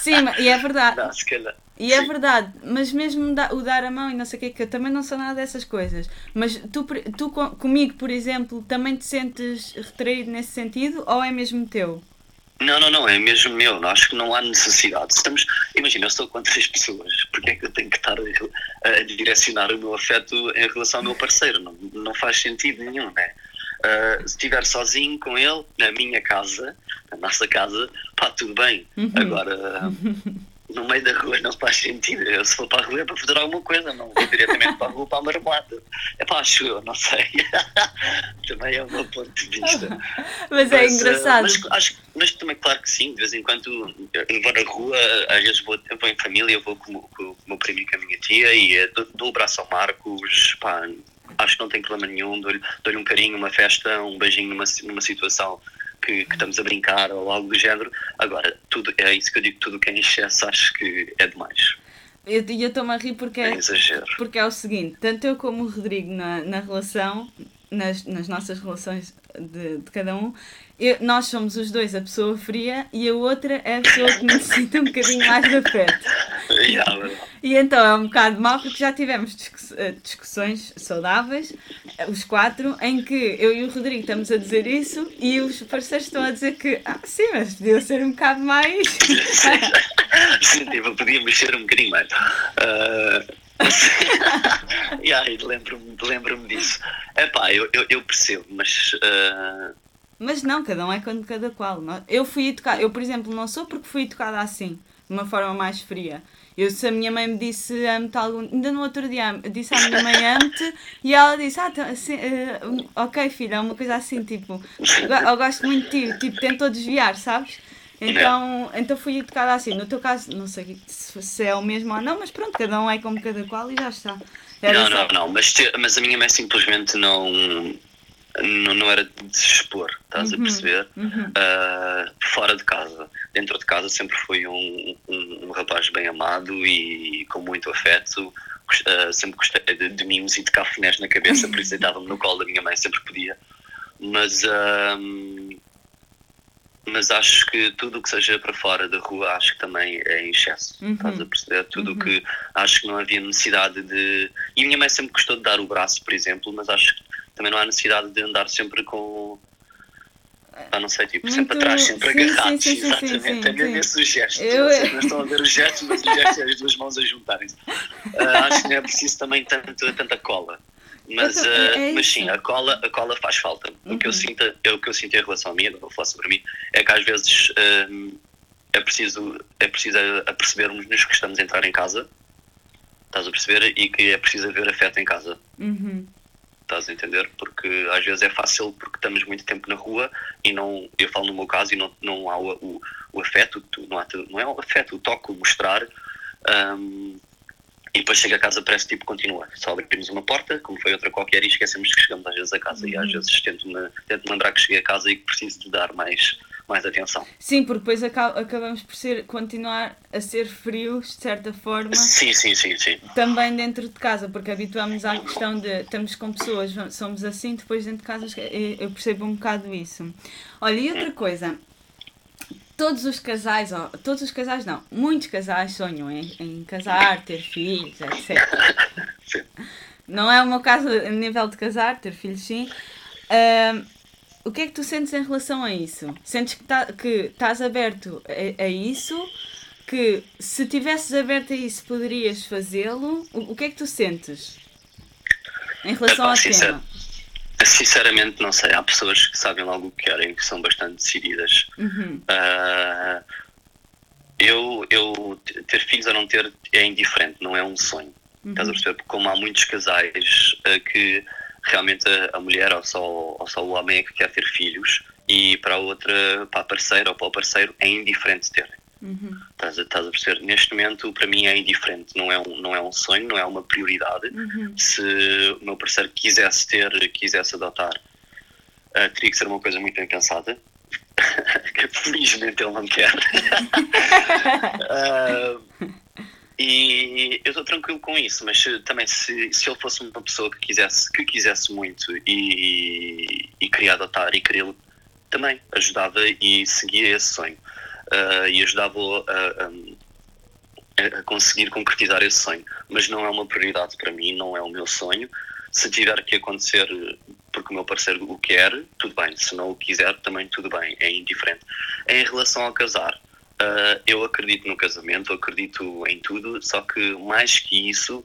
Speaker 1: Sim, e é verdade.
Speaker 2: Não, se calhar.
Speaker 1: E é
Speaker 2: Sim.
Speaker 1: verdade, mas mesmo o dar a mão e não sei o que, que eu também não sou nada dessas coisas. Mas tu, tu co- comigo, por exemplo, também te sentes retraído nesse sentido ou é mesmo teu?
Speaker 2: Não, não, não, é mesmo meu. Acho que não há necessidade. Estamos, imagina, eu estou com três pessoas. Porque é que eu tenho que estar a, a direcionar o meu afeto em relação ao meu parceiro? Não, não faz sentido nenhum, né? Ah, se estiver sozinho com ele, na minha casa, na nossa casa, pá, tudo bem.
Speaker 1: Uhum.
Speaker 2: Agora, no meio da rua não faz sentido. Eu, se for para a rua é para fazer alguma coisa, não vou diretamente para a rua para a marmelada. É pá, acho eu, não sei. <laughs> Também é o meu ponto de vista.
Speaker 1: Mas é
Speaker 2: Mas,
Speaker 1: engraçado.
Speaker 2: eh, Mas, acho, mas também, claro que sim, de vez em quando eu vou na rua, às vezes vou, eu vou em família, eu vou com, o- com o meu primo e com a minha tia e dou, dou o braço ao Marcos, pá, acho que não tem problema nenhum, dou-lhe dou-lhe um carinho, uma festa, um beijinho numa, numa situação que, que estamos a brincar ou algo do género. Agora, tudo, é isso que eu digo, tudo que é em excesso acho que é demais,
Speaker 1: E eu eu estou-me a rir porque
Speaker 2: é
Speaker 1: é, porque é o seguinte: tanto eu como o Rodrigo na, na relação, nas, nas nossas relações de, de cada um, eu- nós somos os dois a pessoa fria e a outra é a pessoa que necessita um bocadinho mais de afeto. E então é um bocado mau porque já tivemos discuss- eh, discussões saudáveis, eh, os quatro, em que eu e o Rodrigo estamos a dizer isso e os parceiros estão a dizer que, ah, sim, mas podia ser um bocado mais. <laughs>
Speaker 2: Sim, tipo, podia mexer um bocadinho mais. Ah, <laughs> aí, lembro-me lembro disso. Epá, eu, eu, eu percebo, mas ah,
Speaker 1: Mas não, cada um é quando cada qual. é? Eu fui educada, eu por exemplo não sou porque fui educada assim, de uma forma mais fria. Eu, se a minha mãe me disse amo-te algum. Ainda no outro dia disse à minha mãe amo-te e ela disse, ah, então, assim, eh, ok filha, é uma coisa assim, tipo, "Go- eu gosto muito de ti, tipo, tentou desviar, sabes? Então, então fui educada assim. No teu caso, não sei se, é o mesmo ou não, mas pronto, cada um é como cada qual e já está. Era
Speaker 2: não,
Speaker 1: só-
Speaker 2: não, não, mas, te- mas a minha mãe simplesmente não, não, não era de se expor, estás a
Speaker 1: Uhum,
Speaker 2: perceber?
Speaker 1: uhum.
Speaker 2: Ah, fora de casa. Dentro de casa sempre fui um, um, um rapaz bem amado e com muito afeto. Ah, sempre gostei de, de mimos e de cafunés na cabeça, por isso deitava-me no colo da minha mãe sempre podia. Mas, ah, mas acho que tudo o que seja para fora da rua acho que também é em excesso.
Speaker 1: Uhum.
Speaker 2: Estás a perceber? Tudo o
Speaker 1: Uhum.
Speaker 2: que acho que não havia necessidade de. E a minha mãe sempre gostou de dar o braço, por exemplo, mas acho que também não há necessidade de andar sempre com. Ah, não sei, tipo, sempre
Speaker 1: Muito-
Speaker 2: atrás, sempre
Speaker 1: sim,
Speaker 2: agarrados,
Speaker 1: sim, sim,
Speaker 2: exatamente.
Speaker 1: sim,
Speaker 2: é mesmo
Speaker 1: sim.
Speaker 2: esse gesto.
Speaker 1: Eu-
Speaker 2: Vocês não estão a ver os gestos, mas o gesto é as duas mãos a juntarem-se. Ah, acho que não é preciso também tanto, tanta cola. Mas,
Speaker 1: tam- é- é
Speaker 2: mas sim, a cola, a cola faz falta. O, que eu
Speaker 1: Uhum.
Speaker 2: sinto, é o que eu sinto em relação a mim, agora vou falar sobre mim, é que às vezes ah, é preciso, é preciso apercebermos-nos que estamos a entrar em casa, estás a perceber? E que é preciso haver afeto em casa.
Speaker 1: Uhum.
Speaker 2: Estás a entender? Porque às vezes é fácil porque estamos muito tempo na rua e não, eu falo no meu caso e não, não há o, o, o afeto, não, há, não é o afeto, o toque, o mostrar. hum, e depois chega a casa, parece tipo continua. Só abrimos uma porta, como foi outra qualquer, e esquecemos que chegamos às vezes a casa. E às
Speaker 1: Uhum.
Speaker 2: vezes tento-me tento lembrar que cheguei a casa e que preciso de dar mais, mais atenção.
Speaker 1: Sim, porque depois acabamos por ser, continuar a ser frios, de certa forma.
Speaker 2: Sim, sim, sim, sim.
Speaker 1: Também dentro de casa, porque habituamos à questão de estamos com pessoas, somos assim, depois dentro de casa eu percebo um bocado isso. Olha, e outra coisa, todos os casais, oh, todos os casais não, muitos casais sonham em, em casar, ter filhos, etc. Não é o meu caso a nível de casar, ter filhos sim. Uh, o que é que tu sentes em relação a isso? Sentes que, tá, que estás aberto a, a, isso? Que se tivesses aberto a isso poderias fazê-lo? O, o, que é que tu sentes em relação ao tema?
Speaker 2: Sinceramente, não sei. Há pessoas que sabem logo o que querem, que são bastante decididas. Uhum. Uh, eu, eu ter filhos ou não ter é indiferente, não é um sonho. Uhum. Estás a perceber? Como há muitos casais uh, que realmente a, a, mulher ou só, ou só o homem é que quer ter filhos e para a outra, para a parceira ou para o parceiro, é indiferente ter. Uhum. Estás, a, estás a perceber? Neste momento, para mim, é indiferente. Não é um, não é um sonho, não é uma prioridade. Uhum. Se o meu parceiro quisesse ter, quisesse adotar, uh, teria que ser uma coisa muito bem pensada. <laughs> que felizmente ele não quer. uh, <laughs> e eu estou tranquilo com isso, mas também se, se ele fosse uma pessoa que quisesse, que quisesse muito e, e queria adotar e queria também ajudava e seguia esse sonho uh, e ajudava a, a, a, conseguir concretizar esse sonho. Mas não é uma prioridade para mim, não é o meu sonho. Se tiver que acontecer porque o meu parceiro o quer, tudo bem. Se não o quiser, também tudo bem, é indiferente. Em relação ao casar, uh, eu acredito no casamento, acredito em tudo, só que mais que isso,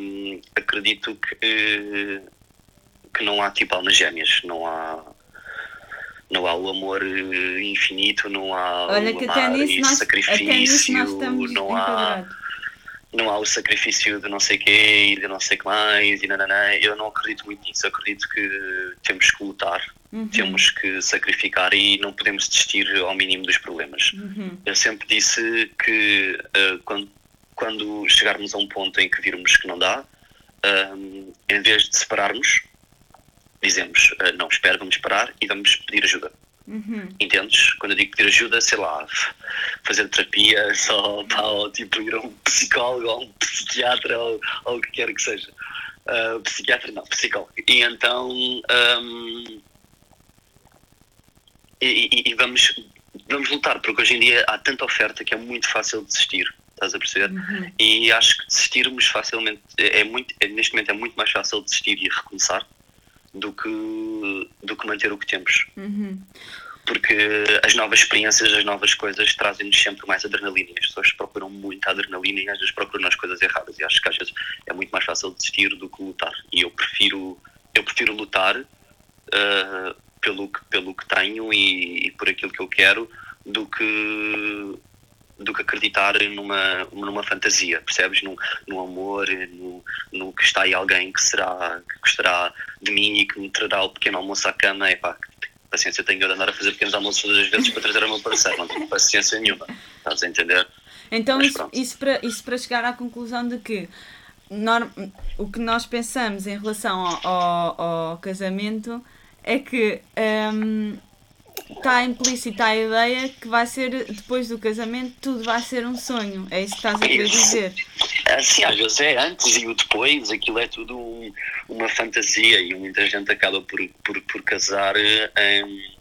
Speaker 2: um, acredito que, que não há tipo almas gêmeas, não há não há o amor eh, infinito, não há Olha, o amar e nós, sacrifício, não há não há o sacrifício de não sei quê e de não sei que mais e nananã. Eu não acredito muito nisso. Eu acredito que temos que lutar, uhum. temos que sacrificar e não podemos desistir ao mínimo dos problemas. Uhum. Eu sempre disse que uh, quando, quando chegarmos a um ponto em que virmos que não dá, uh, em vez de separarmos, dizemos, uh, não, espera, vamos parar e vamos pedir ajuda. Uhum. Entendes? Quando eu digo pedir ajuda, sei lá, fazer terapia, <laughs> só ou, tipo ir a um psicólogo ou um psiquiatra ou, ou o que quer que seja. Uh, psiquiatra não, psicólogo. E então um, e, e, e, vamos, vamos lutar, porque hoje em dia há tanta oferta que é muito fácil desistir. Estás a perceber? Uhum. E acho que desistirmos facilmente é, é muito, é, neste momento é muito mais fácil desistir e recomeçar do que, do que manter o que temos. Uhum. Porque as novas experiências, as novas coisas trazem-nos sempre mais adrenalina. As pessoas procuram muito adrenalina e às vezes procuram as coisas erradas. E acho que às vezes é muito mais fácil desistir do que lutar. E eu prefiro, eu prefiro lutar uh, pelo, que, pelo que tenho e, e por aquilo que eu quero do que do que acreditar numa, numa fantasia, percebes? No, no amor, no, no que está aí alguém que será, que gostará de mim e que me trará o pequeno almoço à cama. É pá, paciência eu tenho de andar a fazer pequenos almoços todas as vezes para trazer o meu parceiro, não tenho paciência nenhuma, estás a entender?
Speaker 1: Então, isso, isso, para, isso para chegar à conclusão de que norm, o que nós pensamos em relação ao, ao, ao casamento é que. Um, está implícita a ideia que vai ser, depois do casamento, tudo vai ser um sonho. É isso que estás a querer dizer.
Speaker 2: É, sim, às vezes é antes e o depois, aquilo é tudo um, uma fantasia e muita gente acaba por, por, por casar em,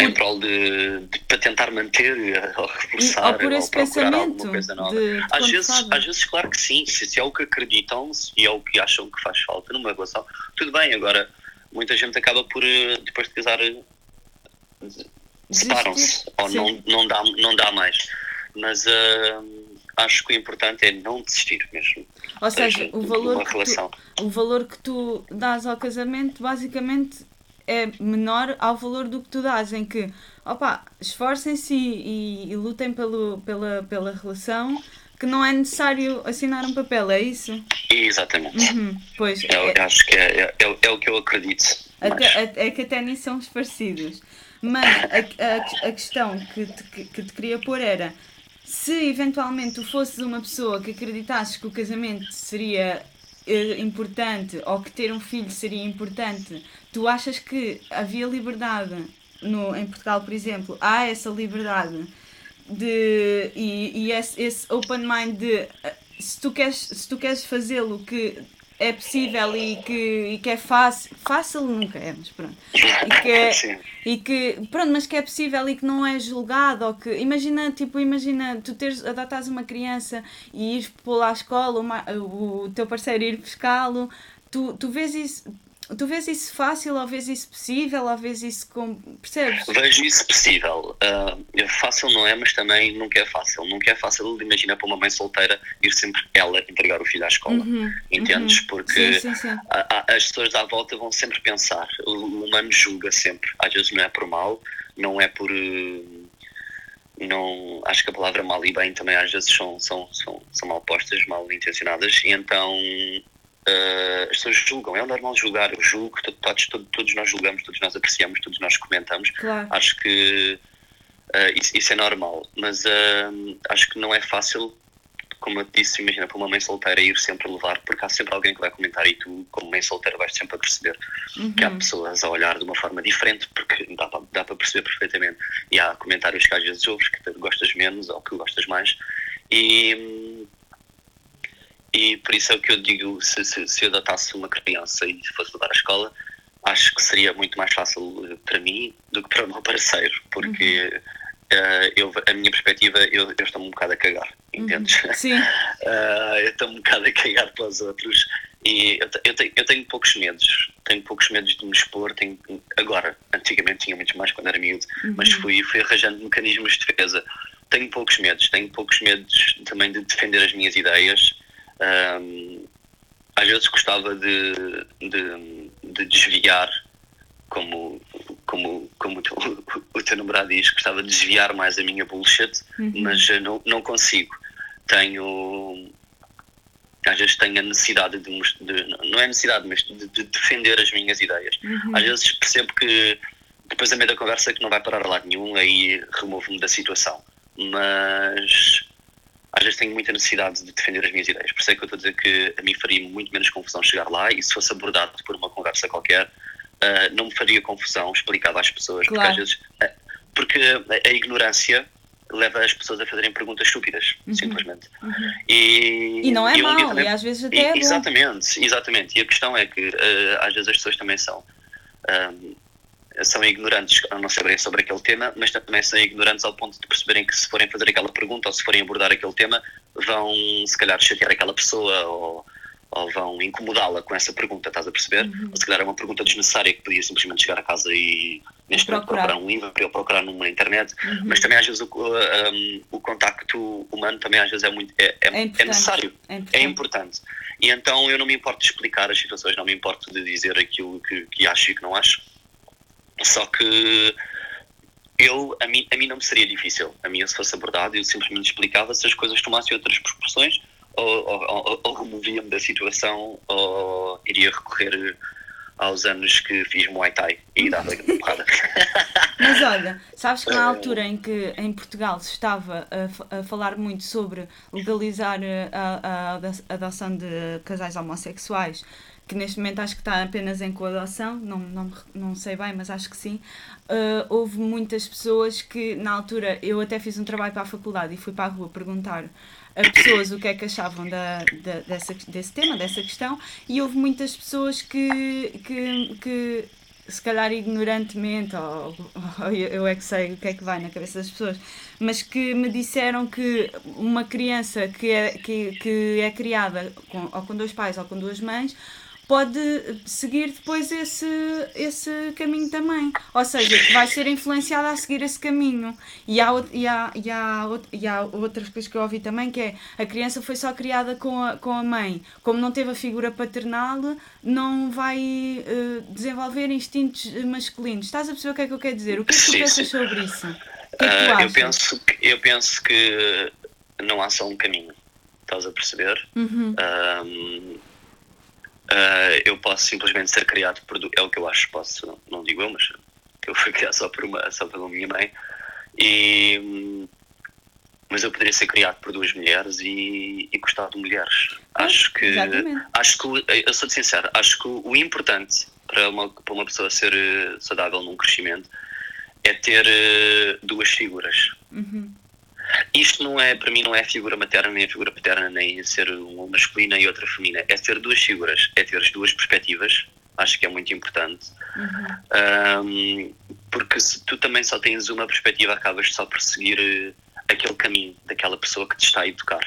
Speaker 2: em prol de, de, para tentar manter ou reforçar ou, por esse ou procurar alguma coisa nova. De, de às, vezes, às vezes, claro que sim, se, se é o que acreditam, se é o que acham que faz falta numa relação, tudo bem, agora muita gente acaba por, eh, depois de casar, separam-se ou não, não, dá, não dá mais. Mas uh, acho que o importante é não desistir mesmo.
Speaker 1: Ou seja, o valor, que tu, o valor que tu dás ao casamento basicamente é menor ao valor do que tu dás, em que opa, esforcem-se e, e, e, lutem pelo, pela, pela relação, que não é necessário assinar um papel, é isso?
Speaker 2: Exatamente.
Speaker 1: Uhum, pois,
Speaker 2: é, é, acho que é, é, é, o que eu acredito.
Speaker 1: Até, é que até nisso são parecidos. Mas a, a, a questão que te, que, te queria pôr era se eventualmente tu fosses uma pessoa que acreditasses que o casamento seria eh, importante ou que ter um filho seria importante, tu achas que havia liberdade no, em Portugal, por exemplo, há essa liberdade de, e, e esse, esse open mind de eh, se tu queres, se tu queres fazê-lo que é possível e que, e que é fácil, fácil nunca é, mas pronto. E que, é, <laughs> e que, pronto, mas que é possível e que não é julgado, ou que, imagina, tipo, imagina, tu teres, adotares uma criança e ires pô-la à escola, uma, o teu parceiro ir pescá-lo, tu, tu vês isso, Tu vês isso fácil, ou vês isso possível, ou vês isso com. Percebes?
Speaker 2: Vejo isso possível. Uh, fácil não é, mas também nunca é fácil. Nunca é fácil, imagina, para uma mãe solteira ir sempre ela entregar o filho à escola. Uhum, Entendes? Uhum. Porque sim, sim, sim. A, a, as pessoas à volta vão sempre pensar. O, o humano julga sempre. Às vezes não é por mal, não é por. Uh, não, acho que a palavra mal e bem também às vezes são, são, são, são mal postas, mal intencionadas, e então uh, as pessoas julgam, é normal julgar, eu julgo, todos, todos, todos nós julgamos, todos nós apreciamos, todos nós comentamos.
Speaker 1: Claro.
Speaker 2: Acho que uh, isso, isso, é normal, mas uh, acho que não é fácil, como eu disse, imagina para uma mãe solteira ir sempre levar, porque há sempre alguém que vai comentar e tu, como mãe solteira, vais sempre a perceber uhum. que há pessoas a olhar de uma forma diferente, porque dá para, dá para perceber perfeitamente. E há comentários que às vezes ouves que gostas menos ou que gostas mais. E, e por isso é o que eu digo: se, se, se eu adotasse uma criança e fosse levar à escola, acho que seria muito mais fácil para mim do que para o meu parceiro, porque uhum. uh, eu, a minha perspectiva, eu, eu estou um bocado a cagar, uhum. entendes?
Speaker 1: Sim.
Speaker 2: uh, <laughs> eu estou um bocado a cagar para os outros e eu, eu, tenho, eu tenho poucos medos, tenho poucos medos de me expor. Tenho, agora, antigamente tinha muitos mais quando era miúdo, uhum. mas fui, fui arranjando mecanismos de defesa. Tenho poucos medos, tenho poucos medos também de defender as minhas ideias um, às vezes gostava de, de, de, desviar, como, como, como o, teu, o teu namorado diz, gostava de desviar mais a minha bullshit, uhum. mas não, não consigo. Tenho. Às vezes tenho a necessidade de, de não é necessidade, mas de, de defender as minhas ideias. Uhum. Às vezes percebo que depois a meio da conversa que não vai parar a lado nenhum, aí removo-me da situação. Mas às vezes tenho muita necessidade de defender as minhas ideias. Por isso é que eu estou a dizer que a mim faria muito menos confusão chegar lá e se fosse abordado por uma conversa qualquer, uh, não me faria confusão explicar às pessoas. Claro. Porque às vezes. Uh, porque a, a, ignorância leva as pessoas a fazerem perguntas estúpidas, uhum. simplesmente.
Speaker 1: Uhum. E, e, não é mau, também, e às vezes até e, é.
Speaker 2: Exatamente, exatamente. E a questão é que uh, às vezes as pessoas também são são ignorantes a não saberem sobre aquele tema, mas também são ignorantes ao ponto de perceberem que se forem fazer aquela pergunta ou se forem abordar aquele tema, vão se calhar chatear aquela pessoa ou, ou vão incomodá-la com essa pergunta, estás a perceber? Uhum. Ou se calhar é uma pergunta desnecessária que podia simplesmente chegar a casa e neste momento procurar um livro ou procurar numa internet, uhum. mas também às vezes o, um, o contacto humano também às vezes é muito é, é, é, é necessário, é importante. é importante. E então eu não me importo de explicar as situações, não me importo de dizer aquilo que, que acho e que não acho só que eu, a mim, a mim não me seria difícil. A mim, se fosse abordado, eu simplesmente explicava se as coisas tomassem outras proporções, ou, ou, ou, ou removia-me da situação, ou iria recorrer aos anos que fiz Muay Thai e <laughs> dava porrada.
Speaker 1: Mas olha, sabes que na altura em que em Portugal se estava a, a falar muito sobre legalizar a, a, a adoção de casais homossexuais, que neste momento acho que está apenas em coadoção, não, não, não sei bem, mas acho que sim. Uh, houve muitas pessoas que, na altura, eu até fiz um trabalho para a faculdade e fui para a rua perguntar a pessoas o que é que achavam da, da, dessa, desse tema, dessa questão, e houve muitas pessoas que, que, que se calhar ignorantemente, ou, ou, eu é que sei o que é que vai na cabeça das pessoas, mas que me disseram que uma criança que é, que, que é criada com, ou com dois pais ou com duas mães pode seguir depois esse, esse caminho também. Ou seja, vai ser influenciada a seguir esse caminho. E há, e, há, e, há, e há outras coisas que eu ouvi também, que é a criança foi só criada com a, com a mãe. Como não teve a figura paternal, não vai uh, desenvolver instintos masculinos. Estás a perceber o que é que eu quero dizer? O que é que tu sim, pensas sim. sobre isso? Que é
Speaker 2: que uh, eu, penso que, eu penso que não há só um caminho. Estás a perceber?
Speaker 1: Uhum.
Speaker 2: Um, Uh, eu posso simplesmente ser criado por. É o que eu acho, posso, não, não digo eu, mas que eu fui <laughs> criado só por uma, só pela minha mãe. E, mas eu poderia ser criado por duas mulheres e, e gostar de mulheres.
Speaker 1: Ah,
Speaker 2: acho que.
Speaker 1: Exatamente.
Speaker 2: Acho que. Eu sou sincero, acho que o importante para uma, para uma pessoa ser eh, saudável num crescimento é ter uh, duas figuras.
Speaker 1: Uhum.
Speaker 2: Isto não é, para mim, não é figura materna nem a figura paterna, nem ser uma masculina e outra feminina. É ter duas figuras, é ter as duas perspectivas. Acho que é muito importante.
Speaker 1: Uhum.
Speaker 2: Um, porque se tu também só tens uma perspectiva, acabas só por seguir uh, aquele caminho daquela pessoa que te está a educar.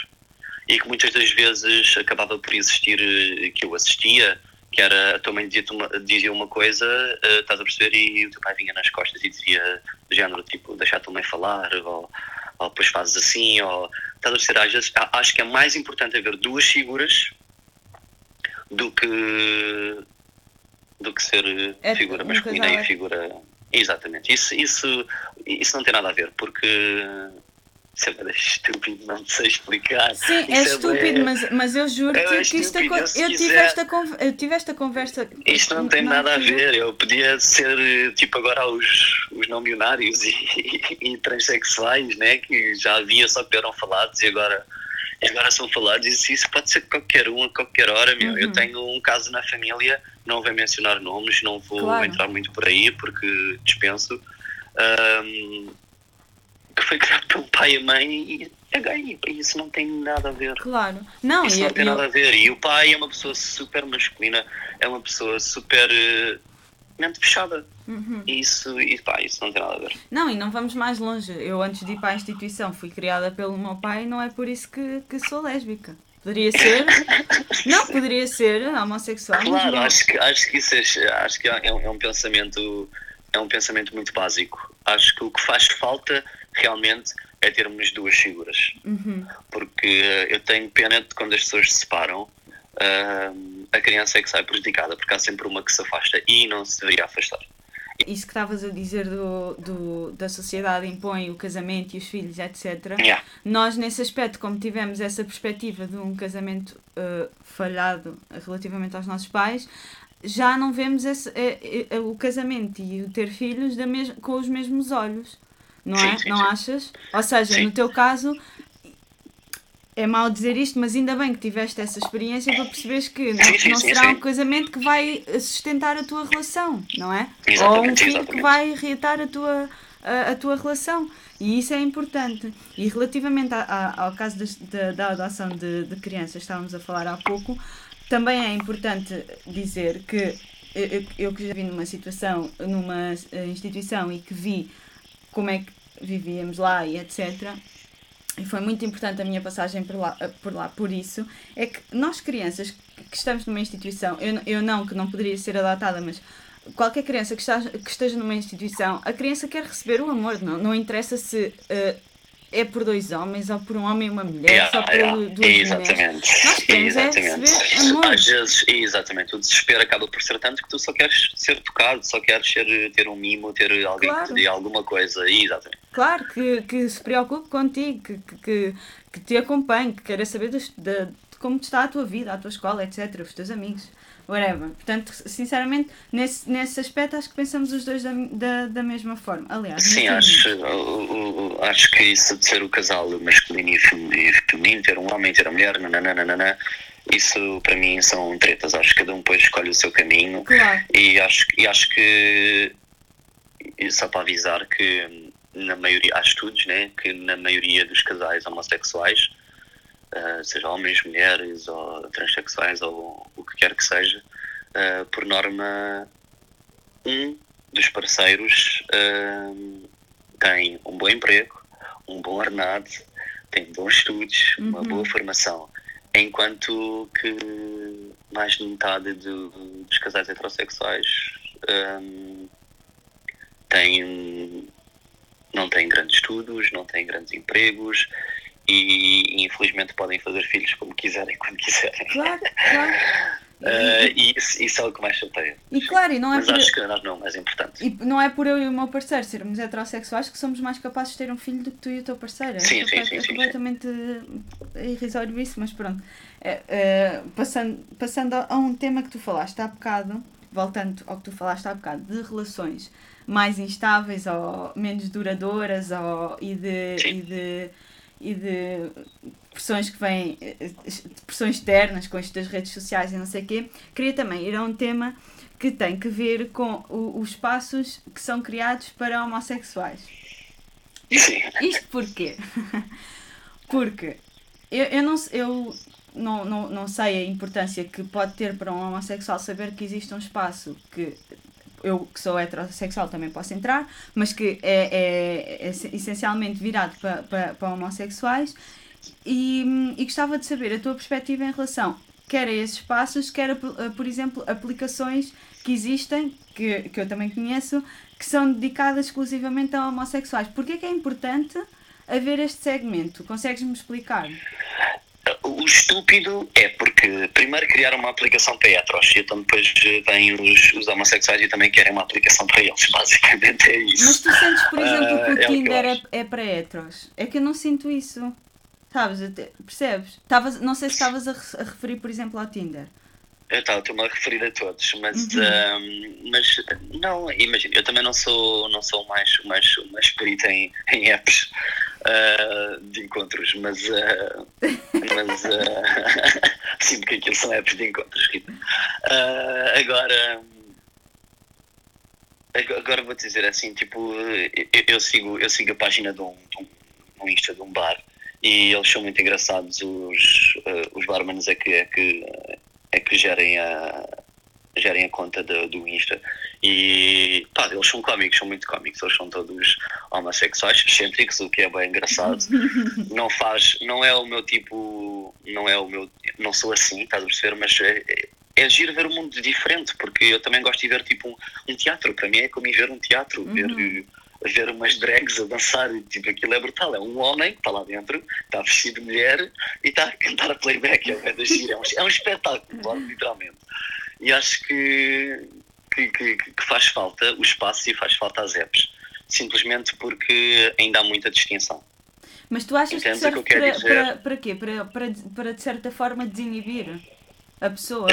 Speaker 2: E que muitas das vezes acabava por existir uh, que eu assistia, que era a tua mãe dizia uma, dizia uma coisa, uh, estás a perceber, e o teu pai vinha nas costas e dizia do género, tipo, deixar a tua mãe falar, ou, ou depois fazes assim, ou estás a perceber, às vezes, acho que é mais importante haver duas figuras do que do que ser
Speaker 1: É,
Speaker 2: figura masculina
Speaker 1: casal é-
Speaker 2: e figura. Exatamente. Isso, isso, isso não tem nada a ver, porque isso é estúpido, não sei explicar.
Speaker 1: Sim, é
Speaker 2: bué-
Speaker 1: estúpido, mas, mas eu juro
Speaker 2: É
Speaker 1: que isto
Speaker 2: estúpido, eu,
Speaker 1: eu, tive esta eu tive esta conversa.
Speaker 2: Isto não tem
Speaker 1: na
Speaker 2: nada a ver. Eu podia ser tipo agora os, os não binários <laughs> e, e transexuais, né? Que já havia, só que eram falados e agora, e agora são falados. Isso, isso pode ser qualquer um, a qualquer hora. Meu. Eu
Speaker 1: Uhum.
Speaker 2: tenho um caso na família, não vou mencionar nomes, não vou
Speaker 1: Claro.
Speaker 2: entrar muito por aí porque dispenso. ahm, que foi criado pelo pai e a mãe e é gay. E Isso não tem nada a ver.
Speaker 1: Claro. Não,
Speaker 2: Isso
Speaker 1: e-
Speaker 2: não tem
Speaker 1: e eu-
Speaker 2: nada a ver. E o pai é uma pessoa super masculina, é uma pessoa super eh, mente fechada.
Speaker 1: Uhum.
Speaker 2: E isso, e, pá, isso não tem nada a ver.
Speaker 1: Não, e não vamos mais longe. Eu, antes de ir para a instituição, fui criada pelo meu pai, não é por isso que, que sou lésbica. Poderia ser. <laughs> não, poderia ser homossexual.
Speaker 2: Claro, acho que, acho que isso é, acho que é, um, é um pensamento é um pensamento muito básico. Acho que o que faz falta realmente é termos duas figuras.
Speaker 1: Uhum.
Speaker 2: Porque eh, eu tenho pena de quando as pessoas se separam, ah, a criança é que sai prejudicada, porque há sempre uma que se afasta e não se deveria afastar.
Speaker 1: Isso que estavas a dizer do, do, da sociedade impõe o casamento e os filhos, etc.
Speaker 2: Yeah.
Speaker 1: Nós, nesse aspecto, como tivemos essa perspectiva de um casamento uh, falhado relativamente aos nossos pais, já não vemos esse, eh, eh, o casamento e o ter filhos da mes com os mesmos olhos. Não
Speaker 2: Sim,
Speaker 1: é?
Speaker 2: sim,
Speaker 1: não
Speaker 2: sim.
Speaker 1: achas? Ou seja, no teu caso, é mau dizer isto, mas ainda bem que tiveste essa experiência para perceberes que não, não será um casamento que vai sustentar a tua relação, não é? Ou um
Speaker 2: Exatamente,
Speaker 1: filho que
Speaker 2: exatamente.
Speaker 1: vai reatar a tua, a, a tua relação. E isso é importante. E relativamente a- a- ao caso da, da adoção de, de crianças, estávamos a falar há pouco, também é importante dizer que eu, que já vi numa situação, numa eh, instituição e que vi como é que vivíamos lá e etc. E foi muito importante a minha passagem por lá, por lá, por isso, é que nós crianças que estamos numa instituição, eu, eu não, que não poderia ser adotada, mas qualquer criança que, está, que esteja numa instituição, a criança quer receber o amor, não, não interessa se eh, é por dois homens ou por um homem e uma mulher,
Speaker 2: Yeah,
Speaker 1: só por
Speaker 2: yeah,
Speaker 1: duas mulheres.
Speaker 2: exatamente.
Speaker 1: Nós queremos é
Speaker 2: exatamente.
Speaker 1: receber amor.
Speaker 2: Às vezes, exatamente, o desespero acaba por ser tanto que tu só queres ser tocado, só queres ser, ter um mimo, ter alguém
Speaker 1: Claro.
Speaker 2: que te dê alguma coisa. Exatamente.
Speaker 1: Claro, que, que se preocupe contigo, que, que, que, te acompanhe, que queira saber das- da- de como está a tua vida, a tua escola, etc., os teus amigos, whatever. Portanto, sinceramente, nesse, nesse aspecto, acho que pensamos os dois da, da, da mesma forma. Aliás,
Speaker 2: Sim, acho, acho que isso de ser o casal masculino e fem- feminino, ter um homem, ter a mulher, nananana, isso para mim são tretas. Acho que cada um depois escolhe o seu caminho.
Speaker 1: Claro,
Speaker 2: E acho, e acho que, só para avisar que na maioria, há estudos, né, que na maioria dos casais homossexuais, ah, seja homens, mulheres ou transexuais ou o que quer que seja, ah, por norma, um dos parceiros ah, tem um bom emprego, um bom ordenado, tem bons estudos, uma
Speaker 1: Uhum.
Speaker 2: boa formação, enquanto que mais de metade do- dos casais heterossexuais hum, têm, não têm grandes estudos, não têm grandes empregos e infelizmente podem fazer filhos como quiserem, quando quiserem.
Speaker 1: claro, <laughs> claro.
Speaker 2: Ah, e isso, isso é o que mais chateia.
Speaker 1: E claro, e não é
Speaker 2: Mas
Speaker 1: por...
Speaker 2: acho que nós não é o mais importante.
Speaker 1: E não é por eu e o meu parceiro sermos heterossexuais que somos mais capazes de ter um filho do que tu e o teu parceiro. É
Speaker 2: Sim, sim, sim,
Speaker 1: é
Speaker 2: sim,
Speaker 1: completamente eh, irrisório isso, mas pronto. É, é, passando, passando a um tema que tu falaste há bocado, voltando ao que tu falaste há bocado, de relações mais instáveis ou menos duradouras ou, e, de,
Speaker 2: Sim.
Speaker 1: E, de, de pressões que vêm, pressões externas com isto das redes sociais e não sei o quê, queria também ir a um tema que tem que ver com o, os espaços que são criados para homossexuais. Isto, isto porquê? <laughs> Porque eu, eu, não, eu não, não, não sei a importância que pode ter para um homossexual saber que existe um espaço que eu que sou heterossexual também posso entrar, mas que é, é, é essencialmente virado para, para, para homossexuais e, e gostava de saber a tua perspectiva em relação quer a esses espaços, quer a, por exemplo, aplicações que existem, que, que eu também conheço, que são dedicadas exclusivamente a homossexuais. Porquê que é importante haver este segmento? Consegues-me explicar?
Speaker 2: O estúpido é porque primeiro criaram uma aplicação para heteros e então depois vêm os, os homossexuais e também querem uma aplicação para eles. <laughs> Basicamente é isso.
Speaker 1: Mas tu sentes, por exemplo, uh, que o é Tinder o é, é para heteros? É que eu não sinto isso. Sabes? Percebes? Tavas, não sei se estavas a, a, referir, por exemplo, ao Tinder.
Speaker 2: Eu estou-me a referir a todos, mas, uhum. um, mas não, imagina, eu também não sou, não sou mais, mais, mais perito em, em apps uh, de encontros, mas, uh, mas <laughs> uh, sim, porque aquilo são apps de encontros, Rita. agora, agora vou dizer assim, tipo, eu, eu, sigo, eu sigo a página de um, de um, um Insta de um bar e eles são muito engraçados, os, os barmanos é que, é que, é que gerem, a, gerem a conta do, do Insta. E pá, eles são cómicos, são muito cómicos, eles são todos homossexuais, excêntricos, o que é bem engraçado. <laughs> não faz, não é o meu tipo, não é o meu, não sou assim, estás a perceber, mas é, é, é giro ver o um mundo diferente, porque eu também gosto de ver tipo um, um teatro, para mim é como ir ver um teatro, uhum. ver ver umas drags a dançar e tipo, aquilo é brutal. É um homem que está lá dentro, está vestido de mulher e está a cantar a playback. É, é, é, um, é um espetáculo, literalmente. E acho que, que, que, que, faz falta o espaço e faz falta as apps. Simplesmente porque ainda há muita distinção.
Speaker 1: Mas tu achas Entendes que serve que para, para, para quê? Para, para, para, de certa forma, desinibir a pessoa?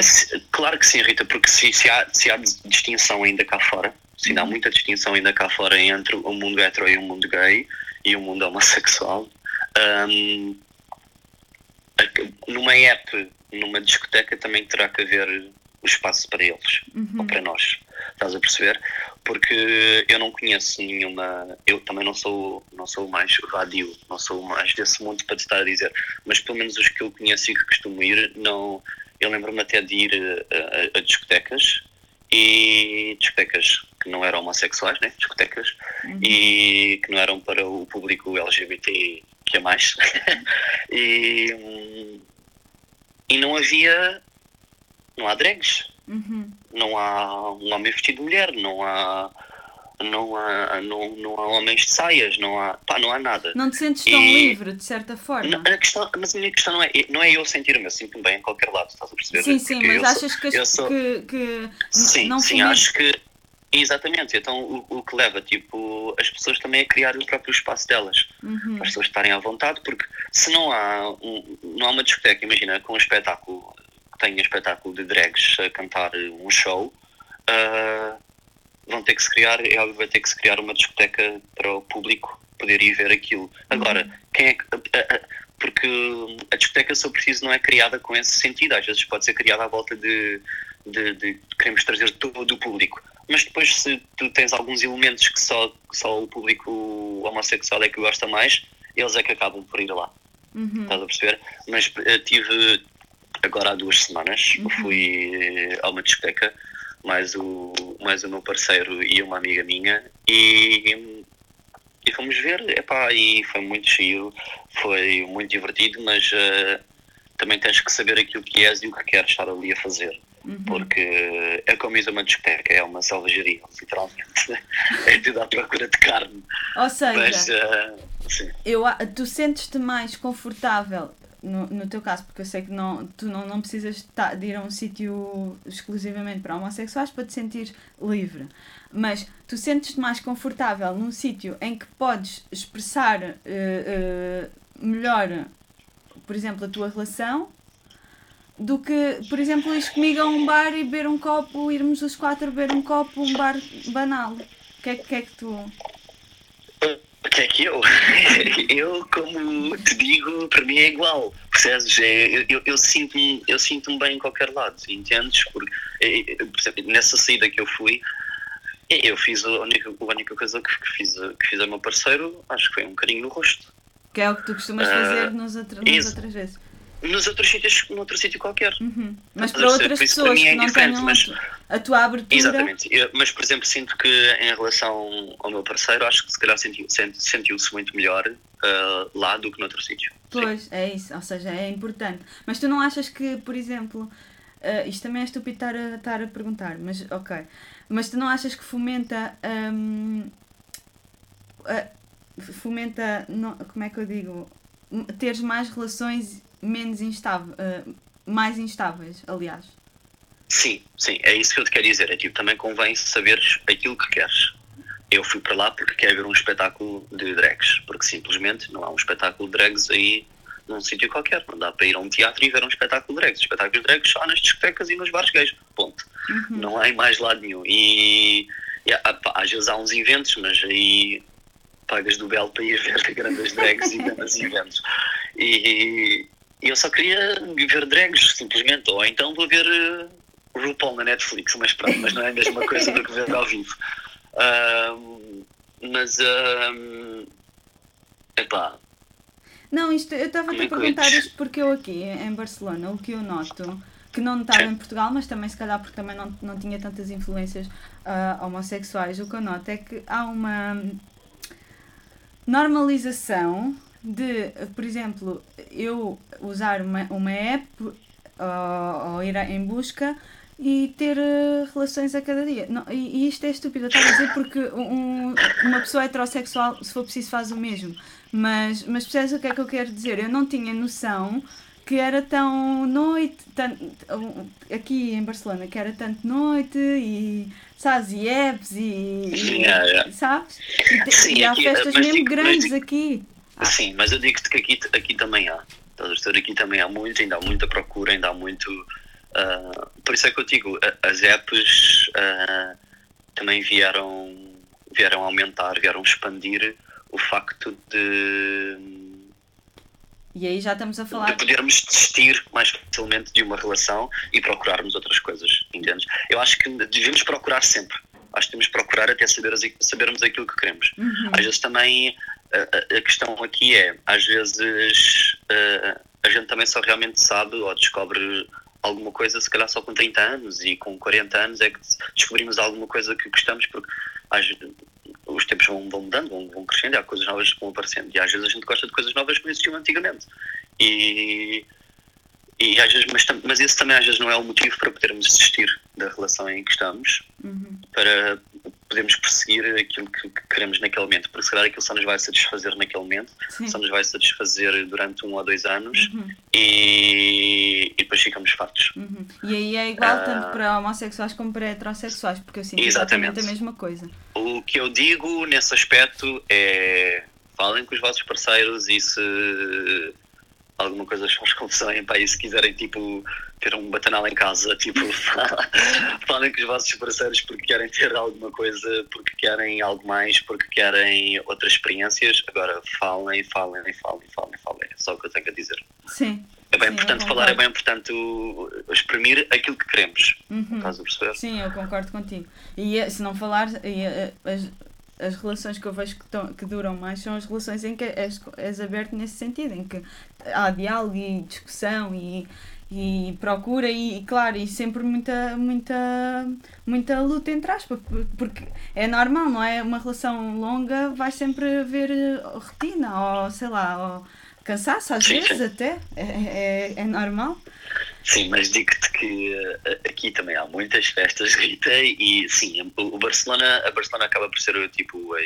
Speaker 2: Claro que sim, Rita, porque se, se, há, se há distinção ainda cá fora, Sim, há muita distinção ainda cá fora entre o mundo hetero e o mundo gay e o mundo homossexual. Um, numa app, numa discoteca, também terá que haver o espaço para eles, uhum. ou para nós. Estás a perceber? Porque eu não conheço nenhuma. Eu também não sou, não sou mais vadio, não sou mais desse mundo para te estar a dizer, mas pelo menos os que eu conheço e que costumo ir, não. Eu lembro-me até de ir a, a, a discotecas e discotecas que não eram homossexuais, né? discotecas, uhum. e que não eram para o público LGBT que é mais. <laughs> e, e não havia. Não há drags. Uhum. Não há um homem vestido de mulher, não há. Não há, não, não há homens de saias, não há, pá, não há nada.
Speaker 1: Não te sentes tão e, livre, de certa forma?
Speaker 2: Não, a questão, mas a minha questão não é, não é eu sentir-me, eu sinto-me bem em qualquer lado, estás a perceber?
Speaker 1: Sim, sim, Porque mas achas que, sou, que, que,
Speaker 2: Sim, não sim, acho que Exatamente, então o, o, que leva tipo, as pessoas também a criar o próprio espaço delas, uhum. para as pessoas estarem à vontade, porque se não há, um, não há uma discoteca, imagina, com um espetáculo, que tenha um espetáculo de drags a cantar um show, uh, vão ter que se criar, é óbvio, vai ter que se criar uma discoteca para o público poder ir ver aquilo. Agora, uhum. quem é que. Porque a discoteca, se eu preciso, não é criada com esse sentido, às vezes pode ser criada à volta de, de, de queremos trazer todo o público mas depois se tu tens alguns elementos que só, só o público homossexual é que gosta mais, eles é que acabam por ir lá. Uhum. Estás a perceber? Mas eu eh, tive agora há duas semanas, uhum. fui eh, a uma discoteca, mais o, mais o meu parceiro e uma amiga minha, e, e fomos ver, epá, e foi muito giro, foi muito divertido, mas uh, também tens que saber aquilo que és e o que queres estar ali a fazer. Uhum. Porque é como ir uma discoteca, é uma selvageria, literalmente. <laughs> é tudo à procura de carne.
Speaker 1: Ou seja, Mas, uh, eu, tu sentes-te mais confortável, no, no teu caso, porque eu sei que não, tu não, não precisas de ir a um sítio exclusivamente para homossexuais para te sentir livre. Mas tu sentes-te mais confortável num sítio em que podes expressar uh, uh, melhor, por exemplo, a tua relação do que, por exemplo, ir comigo a um bar e beber um copo, irmos os quatro beber um copo, um bar banal. O que é, que, é que tu.
Speaker 2: O que é que eu? <laughs> eu, como te digo, para mim é igual. Percebes? É, eu, eu, eu sinto-me eu sinto bem em qualquer lado, entendes? Porque, é, é, por exemplo, nessa saída que eu fui, eu fiz a única, a única coisa que, fiz, que fiz ao meu parceiro, acho que foi um carinho no rosto.
Speaker 1: Que é o que tu costumas uh, fazer nos outro, nas outras vezes
Speaker 2: nos outros sítios, num outro sítio qualquer.
Speaker 1: Uhum. Mas para outras pessoas que é não tenham mas, a tua abertura...
Speaker 2: Exatamente, eu, mas por exemplo sinto que em relação ao meu parceiro acho que se calhar sentiu-se sentiu muito melhor uh, lá do que noutro sítio.
Speaker 1: Pois, Sim. é isso, ou seja, é importante. Mas tu não achas que, por exemplo, uh, isto também é estúpido estar a, estar a perguntar, mas ok, mas tu não achas que fomenta... Um, fomenta, não, como é que eu digo, teres mais relações menos instável, uh, mais instáveis, aliás.
Speaker 2: Sim, sim, é isso que eu te quero dizer. É tipo, também convém saberes aquilo que queres. Eu fui para lá porque quero ver um espetáculo de drags, porque simplesmente não há um espetáculo de drags aí num sítio qualquer. Não dá para ir a um teatro e ver um espetáculo de drags. Espetáculos de drags só nas discotecas e nos bares gays. Ponto. Uhum. Não há em mais lado nenhum. E, e às vezes há uns eventos, mas aí pagas do belo para ir <laughs> ver grandes drags e grandes <laughs> eventos. E eu só queria ver drags, simplesmente. Ou então vou ver uh, RuPaul na Netflix, mas pronto, mas não é a mesma coisa do que ver ao vivo. Uh, mas, uh, epá.
Speaker 1: Não, isto, eu estava a te perguntar isto porque eu aqui, em Barcelona, o que eu noto, que não estava em Portugal, mas também se calhar porque também não, não tinha tantas influências uh, homossexuais, o que eu noto é que há uma normalização de, por exemplo, eu usar uma, uma app ou, ou ir em busca e ter uh, relações a cada dia. Não, e, e, isto é estúpido, eu estava a dizer porque um, uma pessoa heterossexual, se for preciso, faz o mesmo. Mas, mas percebes o que é que eu quero dizer? Eu não tinha noção que era tão noite, aqui em Barcelona, que era tanto noite e sabes, e apps e, yeah, yeah. sabes? E, Sim, e há aqui, festas mesmo grandes digo, aqui.
Speaker 2: Sim, mas eu digo-te que aqui, aqui também há. Estás a Aqui também há muito, ainda há muita procura, ainda há muito. Uh, por isso é que eu digo, as apps uh, também vieram, vieram aumentar, vieram expandir o facto de.
Speaker 1: E aí já estamos a falar.
Speaker 2: De podermos desistir mais facilmente de uma relação e procurarmos outras coisas, entendes? Eu acho que devemos procurar sempre. Acho que devemos procurar até saber, sabermos aquilo que queremos. Uhum. Às vezes também a, a questão aqui é, às vezes uh, a gente também só realmente sabe ou descobre alguma coisa, se calhar só com 30 anos e com 40 anos é que descobrimos alguma coisa que gostamos, porque às, os tempos vão, vão mudando, vão, vão crescendo e há coisas novas que vão aparecendo. E às vezes a gente gosta de coisas novas que não existiam antigamente. E, e às vezes, mas, mas esse também às vezes não é o motivo para podermos desistir da relação em que estamos, uhum. para podemos perseguir aquilo que, que, queremos naquele momento, porque se calhar aquilo só nos vai satisfazer naquele momento, Sim. só nos vai satisfazer durante um ou dois anos uhum. e, e, depois ficamos fartos.
Speaker 1: Uhum. E aí é igual uh, tanto para homossexuais como para heterossexuais, porque eu sinto exatamente. exatamente a mesma coisa.
Speaker 2: O que eu digo nesse aspecto é falem com os vossos parceiros e se alguma coisa vos confusão para aí se quiserem tipo ter um batanal em casa, tipo <laughs> falem com os vossos parceiros porque querem ter alguma coisa, porque querem algo mais, porque querem outras experiências, agora falem, falem, falem, falem, falem, é só o que eu tenho a dizer.
Speaker 1: Sim.
Speaker 2: É bem Sim, importante falar, é bem importante exprimir aquilo que queremos. Uhum. Estás a perceber?
Speaker 1: Sim, eu concordo contigo. E eh, se não falar, eh, as, as relações que eu vejo que, tão, que duram mais são as relações em que és, és aberto nesse sentido, em que há diálogo e discussão e, e procura e, claro, e sempre muita, muita, muita luta entre aspas, porque é normal, não é? Uma relação longa vai sempre haver eh, rotina ou sei lá, ou cansaço às sim, vezes sim. até, é, é, é normal.
Speaker 2: Sim, mas digo-te que uh, aqui também há muitas festas, Rita, e sim, o Barcelona, a Barcelona acaba por ser tipo a,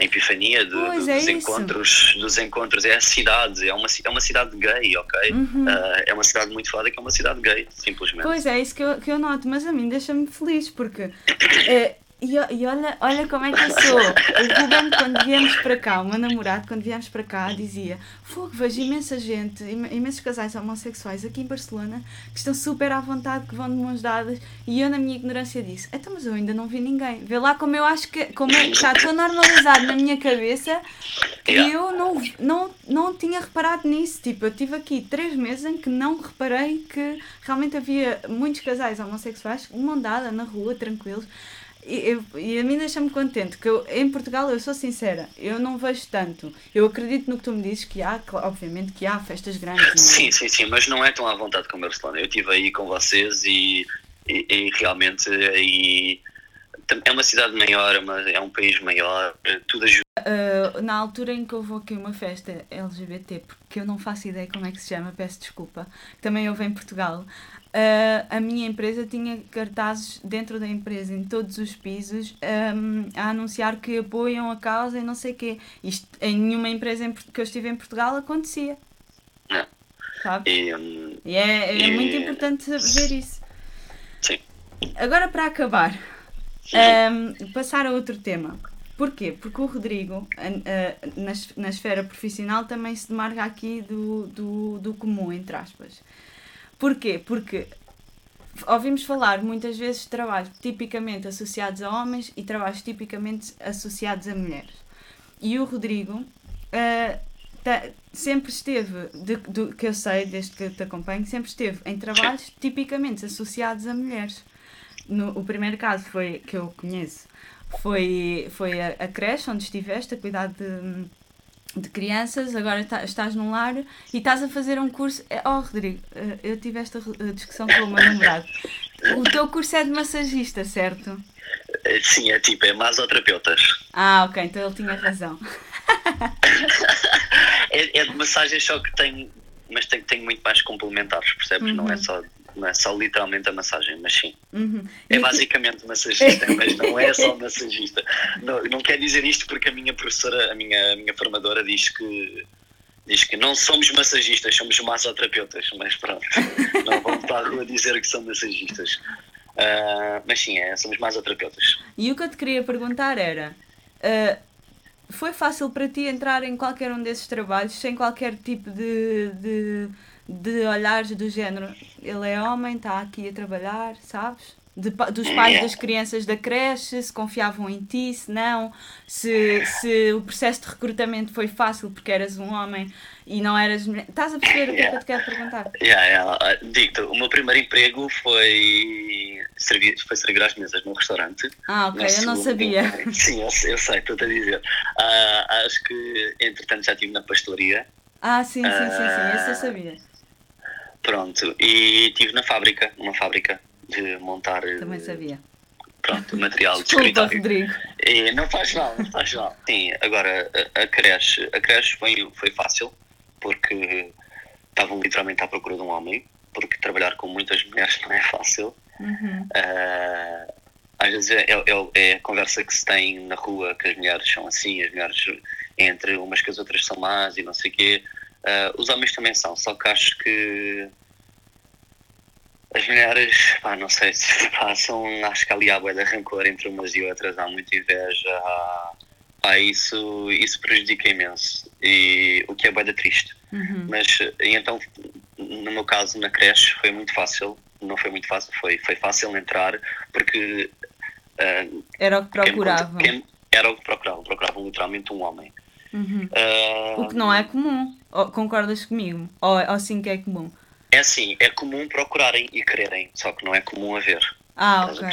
Speaker 2: a, epifania do, do, é dos encontros, dos encontros, é a cidade, é uma, é uma cidade gay, ok? Uhum. Uh, é uma cidade muito falada que é uma cidade gay, simplesmente.
Speaker 1: Pois é, isso que eu, que eu noto, mas a mim deixa-me feliz, porque é, E, e olha, olha como é que eu sou. O Ruben, quando viemos para cá, o meu namorado, quando viemos para cá, dizia: Fogo, vejo imensa gente, imensos casais homossexuais aqui em Barcelona que estão super à vontade, que vão de mãos dadas. E eu, na minha ignorância, disse: Então, mas eu ainda não vi ninguém. Vê lá como eu acho que como é, está tão normalizado na minha cabeça que eu não, não, não tinha reparado nisso. Tipo, eu tive aqui três meses em que não reparei que realmente havia muitos casais homossexuais de mão dada na rua, tranquilos. E, e a mim deixa-me contente que eu, em Portugal eu sou sincera, eu não vejo tanto. Eu acredito no que tu me dizes que há, obviamente que há festas grandes.
Speaker 2: Sim, sim, sim, mas não é tão à vontade como Barcelona. Eu estive aí com vocês e, e, e realmente aí é uma cidade maior, mas é um país maior, tudo ajuda.
Speaker 1: Uh, na altura em que eu vou aqui uma festa LGBT, porque eu não faço ideia como é que se chama, peço desculpa, também houve em Portugal, uh, a minha empresa tinha cartazes dentro da empresa, em todos os pisos, um, a anunciar que apoiam a causa e não sei o quê. Isto em nenhuma empresa em, que eu estive em Portugal acontecia.
Speaker 2: Não.
Speaker 1: Sabe? E, um, e é, é e... muito importante ver isso.
Speaker 2: Sim.
Speaker 1: Agora, para acabar, um, passar a outro tema. Porquê? Porque o Rodrigo, na, na esfera profissional, também se demarca aqui do, do, do comum, entre aspas. Porquê? Porque ouvimos falar muitas vezes de trabalhos tipicamente associados a homens e trabalhos tipicamente associados a mulheres. E o Rodrigo uh, tá, sempre esteve, de, do, que eu sei, desde que te acompanho, sempre esteve em trabalhos tipicamente associados a mulheres. No, o primeiro caso foi que eu conheço foi, foi a, a creche onde estiveste a cuidar de de crianças, agora tá, estás num lar e estás a fazer um curso. É, oh, Rodrigo, eh, eu tive esta discussão com o meu namorado. O teu curso é de massagista, certo?
Speaker 2: Eh, sim, é tipo, é masoterapeutas.
Speaker 1: Ah, ok, então ele tinha razão. <laughs>
Speaker 2: é, é de massagem, só que tem, mas tem, tem muito mais complementares, percebes? Uhum. Não é só não é só literalmente a massagem, mas sim.
Speaker 1: Uhum.
Speaker 2: É basicamente massagista, mas não é só <laughs> massagista. Não, não quer dizer isto porque a minha professora, a minha, a minha formadora diz que diz que não somos massagistas, somos massoterapeutas, mas pronto, <laughs> não vamos para a rua dizer que são massagistas. Uh, mas sim, é, somos massoterapeutas.
Speaker 1: E o que eu te queria perguntar era. Uh, foi fácil para ti entrar em qualquer um desses trabalhos sem qualquer tipo de, de de olhares do género, ele é homem, está aqui a trabalhar, sabes? De, dos pais das crianças da creche, se confiavam em ti, se não, se, se o processo de recrutamento foi fácil porque eras um homem e não eras mulher. Estás a perceber o que é que eu te quero perguntar?
Speaker 2: Yeah, yeah. Ah, Digo-te, o meu primeiro emprego foi servir, foi servir às mesas num restaurante.
Speaker 1: Ah, ok, eu não sabia.
Speaker 2: Sim, eu, eu sei, estou-te a dizer. Uh, acho que, entretanto, já estive na pastelaria.
Speaker 1: Ah, sim, sim, sim, sim, esse eu sabia.
Speaker 2: Pronto, e estive na fábrica, numa fábrica de montar.
Speaker 1: Também sabia.
Speaker 2: Pronto, material
Speaker 1: de escritório. Rodrigo.
Speaker 2: E não faz mal, não faz mal. Sim, agora a, a creche, a creche foi, foi fácil, porque estavam literalmente à procura de um homem, porque trabalhar com muitas mulheres <laughs> não é fácil.
Speaker 1: Uhum.
Speaker 2: Uh, às vezes é, é, é, a conversa que se tem na rua, que as mulheres são assim, as mulheres entre umas que as outras são más e não sei o quê. Uh, os homens também são, só que acho que as mulheres, pá, não sei se <laughs> passam, acho que ali há boa de rancor entre umas e outras, há muita inveja, há, há isso, isso prejudica imenso, e o que é boa triste.
Speaker 1: Uhum.
Speaker 2: Mas, então, no meu caso, na creche, foi muito fácil, não foi muito fácil, foi, foi fácil entrar, porque... Uh,
Speaker 1: era o que procuravam.
Speaker 2: Quem, quem, era o que procuravam, procuravam literalmente um homem.
Speaker 1: Uhum. Uh, o que não é comum. concordas comigo? Ou, ou sim que é comum?
Speaker 2: É assim, é comum procurarem e quererem, só que não é comum haver.
Speaker 1: Ah, ok.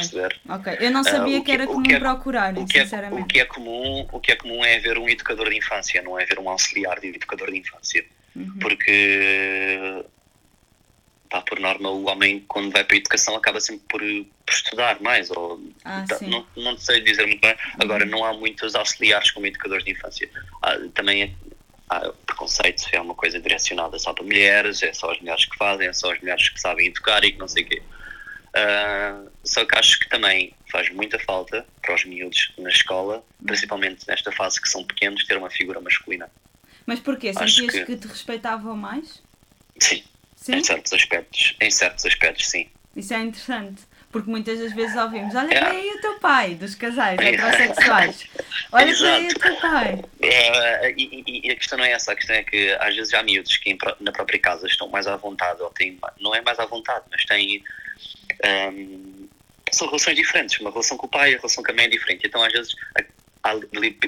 Speaker 1: ok. Eu não ah, sabia uh, que, que, era comum é, procurar, o que sinceramente.
Speaker 2: É, o, que é comum, o que é comum é haver um educador de infância, não é haver um auxiliar de educador de infância.
Speaker 1: Uhum.
Speaker 2: Porque, pá, por norma, o homem, quando vai para a educação, acaba sempre por, por estudar mais. Ou,
Speaker 1: ah,
Speaker 2: tá, não, não sei dizer muito bem. Agora, uhum. não há muitos auxiliares como educadores de infância. Há, também é, há preconceito, é uma coisa direcionada só para mulheres, é só as mulheres que fazem, é só as mulheres que sabem educar e que não sei o quê. Uh, só que acho que também faz muita falta para os miúdos na escola, principalmente nesta fase que são pequenos, ter uma figura masculina.
Speaker 1: Mas porquê? Sentias que... que te respeitavam mais?
Speaker 2: Sim, sim, em certos aspectos, em certos aspectos, sim.
Speaker 1: Isso é interessante. Porque muitas das vezes ouvimos, olha para aí o teu pai, dos casais heterossexuais. <laughs> Olha para aí o teu pai.
Speaker 2: É, e, e, a questão não é essa, a questão é que às vezes há miúdos que na própria casa estão mais à vontade, ou têm, não é mais à vontade, mas têm. Um, são relações diferentes. Uma relação com o pai, a relação com a mãe é diferente. Então às vezes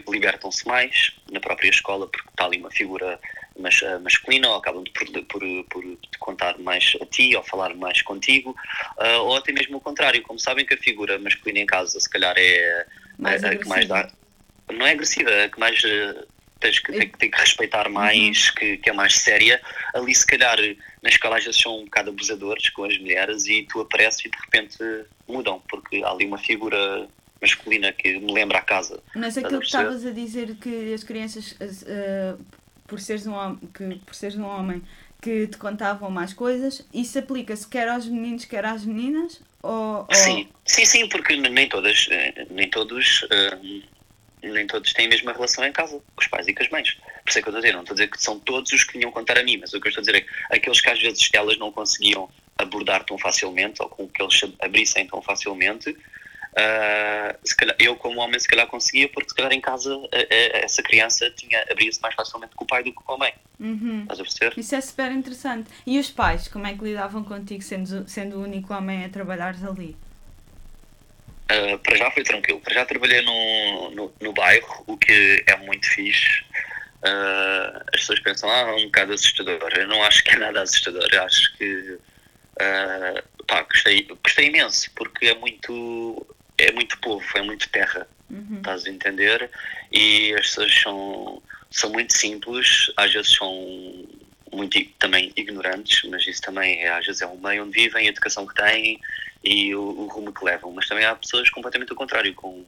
Speaker 2: libertam-se mais na própria escola porque está ali uma figura mas, uh, masculina, ou acabam por, por, por, te contar mais a ti, ou falar mais contigo, uh, ou até mesmo o contrário, como sabem que a figura masculina em casa se calhar é mais a, a que mais dá. Não é agressiva, é a que mais uh, tens que, tem, tem que respeitar mais, uhum. que, que é mais séria. Ali se calhar na escola às vezes são um bocado abusadores com as mulheres e tu apareces e de repente mudam, porque há ali uma figura masculina que me lembra a casa.
Speaker 1: Mas aquilo que estavas a dizer que as crianças uh, por seres um homem, que, por seres um homem que te contavam mais coisas, isso aplica-se quer aos meninos, quer às meninas? Ou,
Speaker 2: Sim, sim, sim, porque nem todas, eh, nem todos, uh, nem todos têm a mesma relação em casa, com os pais e com as mães. Por isso é que eu estou a dizer, não estou a dizer que são todos os que vinham contar a mim, mas o que eu estou a dizer é que aqueles que às vezes elas não conseguiam abordar tão facilmente, ou com que eles abrissem tão facilmente, Uh, calhar, eu, como homem, se calhar conseguia, porque se calhar em casa uh, uh, essa criança tinha abria-se mais facilmente com o pai do que com a mãe.
Speaker 1: Uhum.
Speaker 2: Estás a perceber?
Speaker 1: Isso é super interessante. E os pais, como é que lidavam contigo, sendo, sendo o único homem a trabalhares ali?
Speaker 2: para já foi tranquilo. Para já trabalhei no, no, no bairro, o que é muito fixe. as pessoas pensam, ah, é um bocado assustador. Eu não acho que é nada assustador. Eu acho que. pá, gostei, gostei imenso, porque é muito é muito povo, é muito terra, uhum. estás a entender? E as pessoas são, são muito simples, às vezes são muito também ignorantes, mas isso também é, às vezes é o meio onde vivem, a educação que têm e o, o rumo que levam. Mas também há pessoas completamente ao contrário, com,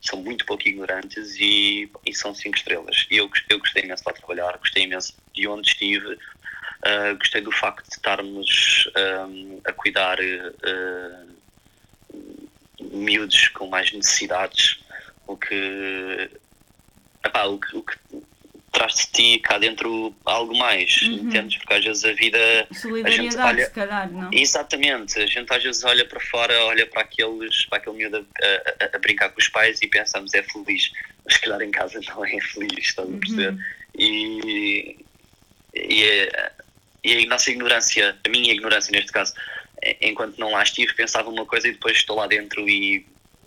Speaker 2: são muito pouco ignorantes e, e são cinco estrelas. E eu, eu gostei imenso de lá trabalhar, gostei imenso de onde estive, uh, gostei do facto de estarmos um, a cuidar. Uh, miúdos com mais necessidades, o que, epá, o que, o que traz de ti cá dentro algo mais, uhum. entendes? Porque às vezes a vida.
Speaker 1: A gente olha, se calhar, não?
Speaker 2: Exatamente, a gente às vezes olha para fora, olha para aqueles, para aquele miúdo a, a, a brincar com os pais e pensamos é feliz, mas se calhar em casa não é feliz, estás a uhum. perceber? E, e, e a nossa ignorância, a minha ignorância neste caso, enquanto não lá estive, pensava uma coisa e depois estou lá dentro e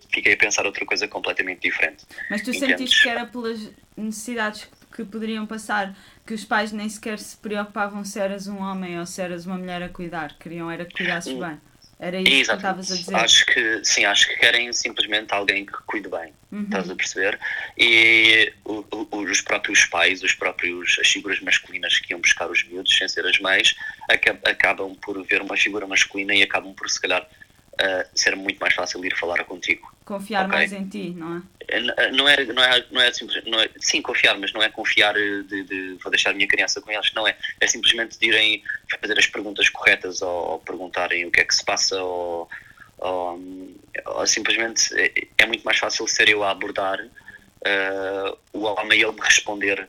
Speaker 2: fiquei a pensar outra coisa completamente diferente.
Speaker 1: Mas tu Entendes? sentiste que era pelas necessidades que poderiam passar, que os pais nem sequer se preocupavam se eras um homem ou se eras uma mulher a cuidar, queriam era que cuidasses hum. bem. Era isso Exatamente. que estavas a dizer.
Speaker 2: Acho que sim, acho que querem simplesmente alguém que cuide bem. Uhum. Estás a perceber? E o, o, os próprios pais, os próprios, as figuras masculinas que iam buscar os miúdos, sem ser as mães, acabam por ver uma figura masculina e acabam por se calhar uh, ser muito mais fácil ir falar contigo.
Speaker 1: Confiar okay? mais em ti, não é?
Speaker 2: Eh, não é, não é, não é, simples, não é sim confiar, mas não é confiar de, de, vou deixar a minha criança com eles, não é. É simplesmente de irem fazer as perguntas corretas ou, ou perguntarem o que é que se passa ou, ou, ou simplesmente é, é, muito mais fácil ser eu a abordar uh, o homem e ele me responder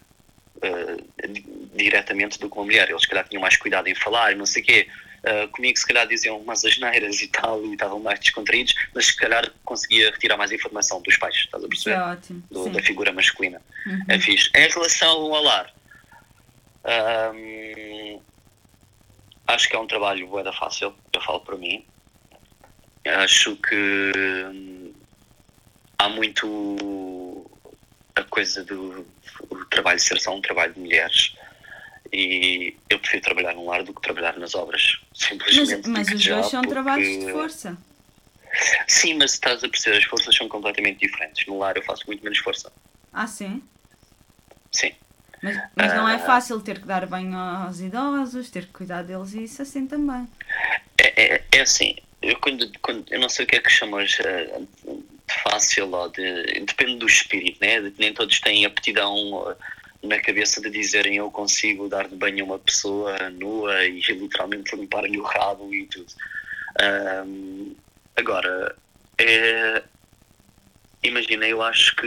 Speaker 2: uh, diretamente do que uma mulher. Eles, se calhar, tinham mais cuidado em falar e não sei o quê. Uh, comigo se calhar diziam umas asneiras e tal e estavam mais descontraídos, mas se calhar conseguia retirar mais informação dos pais, estás a perceber?
Speaker 1: É ótimo.
Speaker 2: Do, da figura masculina. Uhum. É fixe. Em relação ao lar, um, acho que é um trabalho boeda fácil, eu falo para mim. Acho que hum, há muito a coisa do trabalho ser só um trabalho de mulheres e eu prefiro trabalhar num lar do que trabalhar nas obras. Simplesmente.
Speaker 1: Mas, mas os dois são porque... trabalhos de força.
Speaker 2: Sim, mas estás a perceber, as forças são completamente diferentes. No lar eu faço muito menos força.
Speaker 1: Ah, sim?
Speaker 2: Sim.
Speaker 1: Mas, mas não é ah. fácil ter que dar banho aos idosos, ter que cuidar deles e isso assim também.
Speaker 2: É, é, é assim, eu, quando, quando, eu não sei o que é que chamas uh, de fácil ou de. Depende do espírito, né? Nem todos têm aptidão na cabeça de dizerem eu consigo dar de banho a uma pessoa nua e literalmente limpar-lhe o rabo e tudo. Um, agora, é, imagina, eu acho que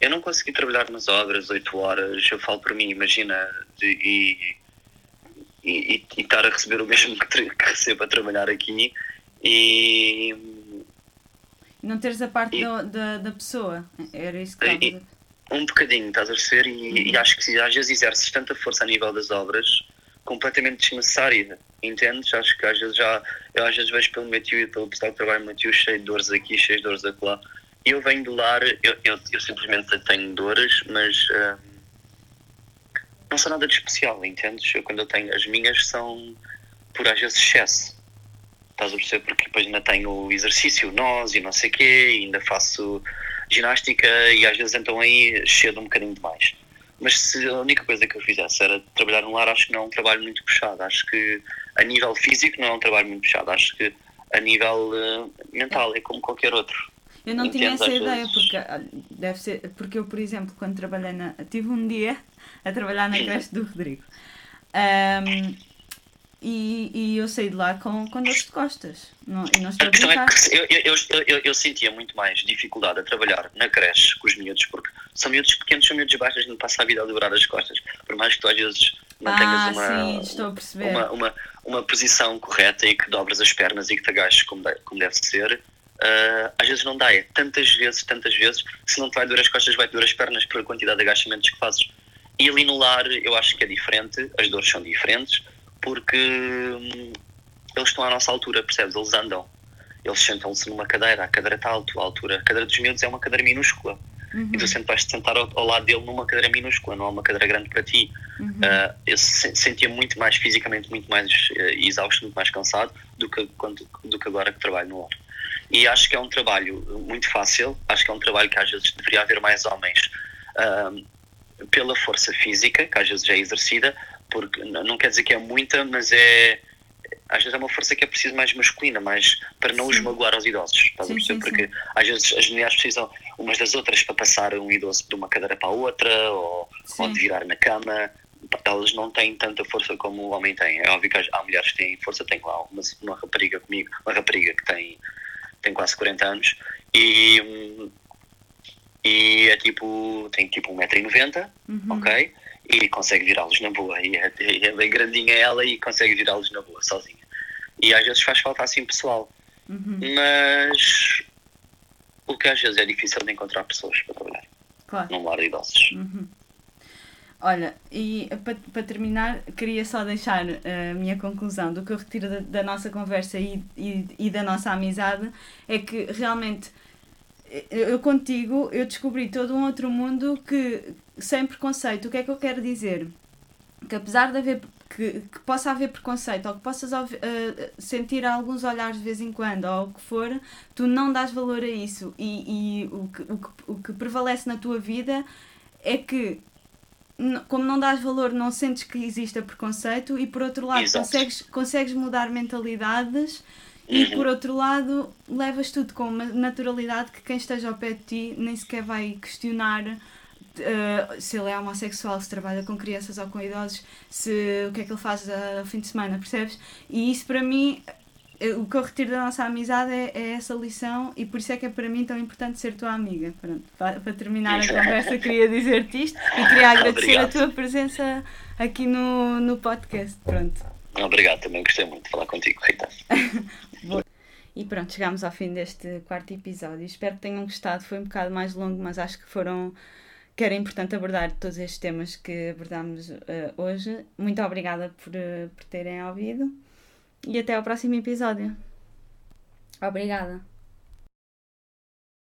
Speaker 2: eu não consegui trabalhar nas obras 8 horas, eu falo para mim, imagina, de, e, e, e, estar a receber o mesmo <laughs> que, que recebo a trabalhar aqui E.
Speaker 1: Não teres a parte e, do, da, da pessoa. Era isso que
Speaker 2: e, Um bocadinho, estás a perceber? E, uhum. e acho que às vezes exerces tanta força a nível das obras completamente desnecessária. Entendes? Acho que às vezes já. Eu às vezes vejo pelo meu tio e pelo pessoal que trabalha no meu tio cheio de dores aqui, cheio de dores acolá. E eu venho do lar, eu, eu, eu simplesmente tenho dores, mas. Uh, não são nada de especial, entendes? Eu, quando eu tenho as minhas são por às vezes excesso. Estás a perceber? Porque depois ainda tenho exercício, nós e não sei o quê, ainda faço ginástica e às vezes então aí cedo um bocadinho demais. Mas se a única coisa que eu fizesse era trabalhar no lar, acho que não é um trabalho muito puxado. Acho que a nível físico não é um trabalho muito puxado. Acho que a nível uh, mental é como qualquer outro.
Speaker 1: Eu não tinha essa ideia, porque ah, deve ser, porque eu, por exemplo, quando trabalhei na. tive um dia a trabalhar na creche do Rodrigo. Um, e, e eu saí de lá com, com dores de costas. Não, e não estou a, é
Speaker 2: que eu, eu, eu, eu, sentia muito mais dificuldade a trabalhar na creche com os miúdos, porque são miúdos pequenos, são miúdos baixos, não passa a vida a liberar as costas. Por mais que tu às vezes mantenhas
Speaker 1: ah,
Speaker 2: uma,
Speaker 1: sim,
Speaker 2: uma, uma, uma, posição correta e que dobras as pernas e que te agaches como, de, como deve ser, uh, às vezes não dá. É tantas vezes, tantas vezes, que se não te vai doer as costas, vai te doer as pernas pela quantidade de agachamentos que fazes. E ali no lar eu acho que é diferente, as dores são diferentes, porque hum, eles estão à nossa altura, percebes? Eles andam. Eles sentam-se numa cadeira, a cadeira está a altura. A cadeira dos miúdos é uma cadeira minúscula. Uhum. E tu vais-te sentar ao, ao, lado dele numa cadeira minúscula, não é uma cadeira grande para ti. Uhum. Uh, eu se, sentia muito mais fisicamente, muito mais uh, exausto, muito mais cansado do que, quando, do que agora que trabalho no lar. E acho que é um trabalho muito fácil, acho que é um trabalho que às vezes deveria haver mais homens uh, pela força física, que às vezes é exercida, porque não quer dizer que é muita, mas é às vezes é uma força que é preciso mais masculina, mais para não sim. os magoar aos idosos, estás sim, a perceber? Porque às vezes as mulheres precisam umas das outras para passar um idoso de uma cadeira para a outra ou, ou de virar na cama. Elas não têm tanta força como o homem tem. É óbvio que há mulheres que têm força, tenho lá uma, uma rapariga comigo, uma rapariga que tem, tem quase 40 anos e, e é tipo, tem tipo 1,90m, uhum. ok? E consegue virá-los na boa. E é, é bem grandinha ela e consegue virá-los na boa, sozinha. E às vezes faz falta assim pessoal. Uhum. Mas o que às vezes é difícil de encontrar pessoas para trabalhar claro. num lar de idosos.
Speaker 1: Uhum. Olha, e para, para terminar, queria só deixar a minha conclusão do que eu retiro da, da nossa conversa e, e, e da nossa amizade é que realmente eu contigo eu descobri todo um outro mundo que sem preconceito. O que é que eu quero dizer? Que apesar de haver que, que possa haver preconceito ou que possas uh, sentir alguns olhares de vez em quando ou o que for, tu não dás valor a isso. E, e o, que, o, que, o que prevalece na tua vida é que, como não dás valor, não sentes que exista preconceito e por outro lado consegues, consegues mudar mentalidades. E por outro lado, levas tudo com uma naturalidade que quem esteja ao pé de ti nem sequer vai questionar uh, se ele é homossexual, se trabalha com crianças ou com idosos, se o que é que ele faz ao fim de semana, percebes? E isso para mim, eh, o que eu retiro da nossa amizade é, é, essa lição e por isso é que é para mim tão importante ser tua amiga. Pronto, para, para terminar a conversa, queria dizer-te isto e queria <laughs> agradecer Obrigado. a tua presença aqui no, no podcast. Pronto.
Speaker 2: Obrigado, também gostei muito de falar contigo, Rita. <laughs>
Speaker 1: E pronto, chegámos ao fim deste quarto episódio. Espero que tenham gostado. Foi um bocado mais longo, mas acho que foram que era importante abordar todos estes temas que abordámos uh, hoje. Muito obrigada por, uh, por terem ouvido e até ao próximo episódio. Obrigada.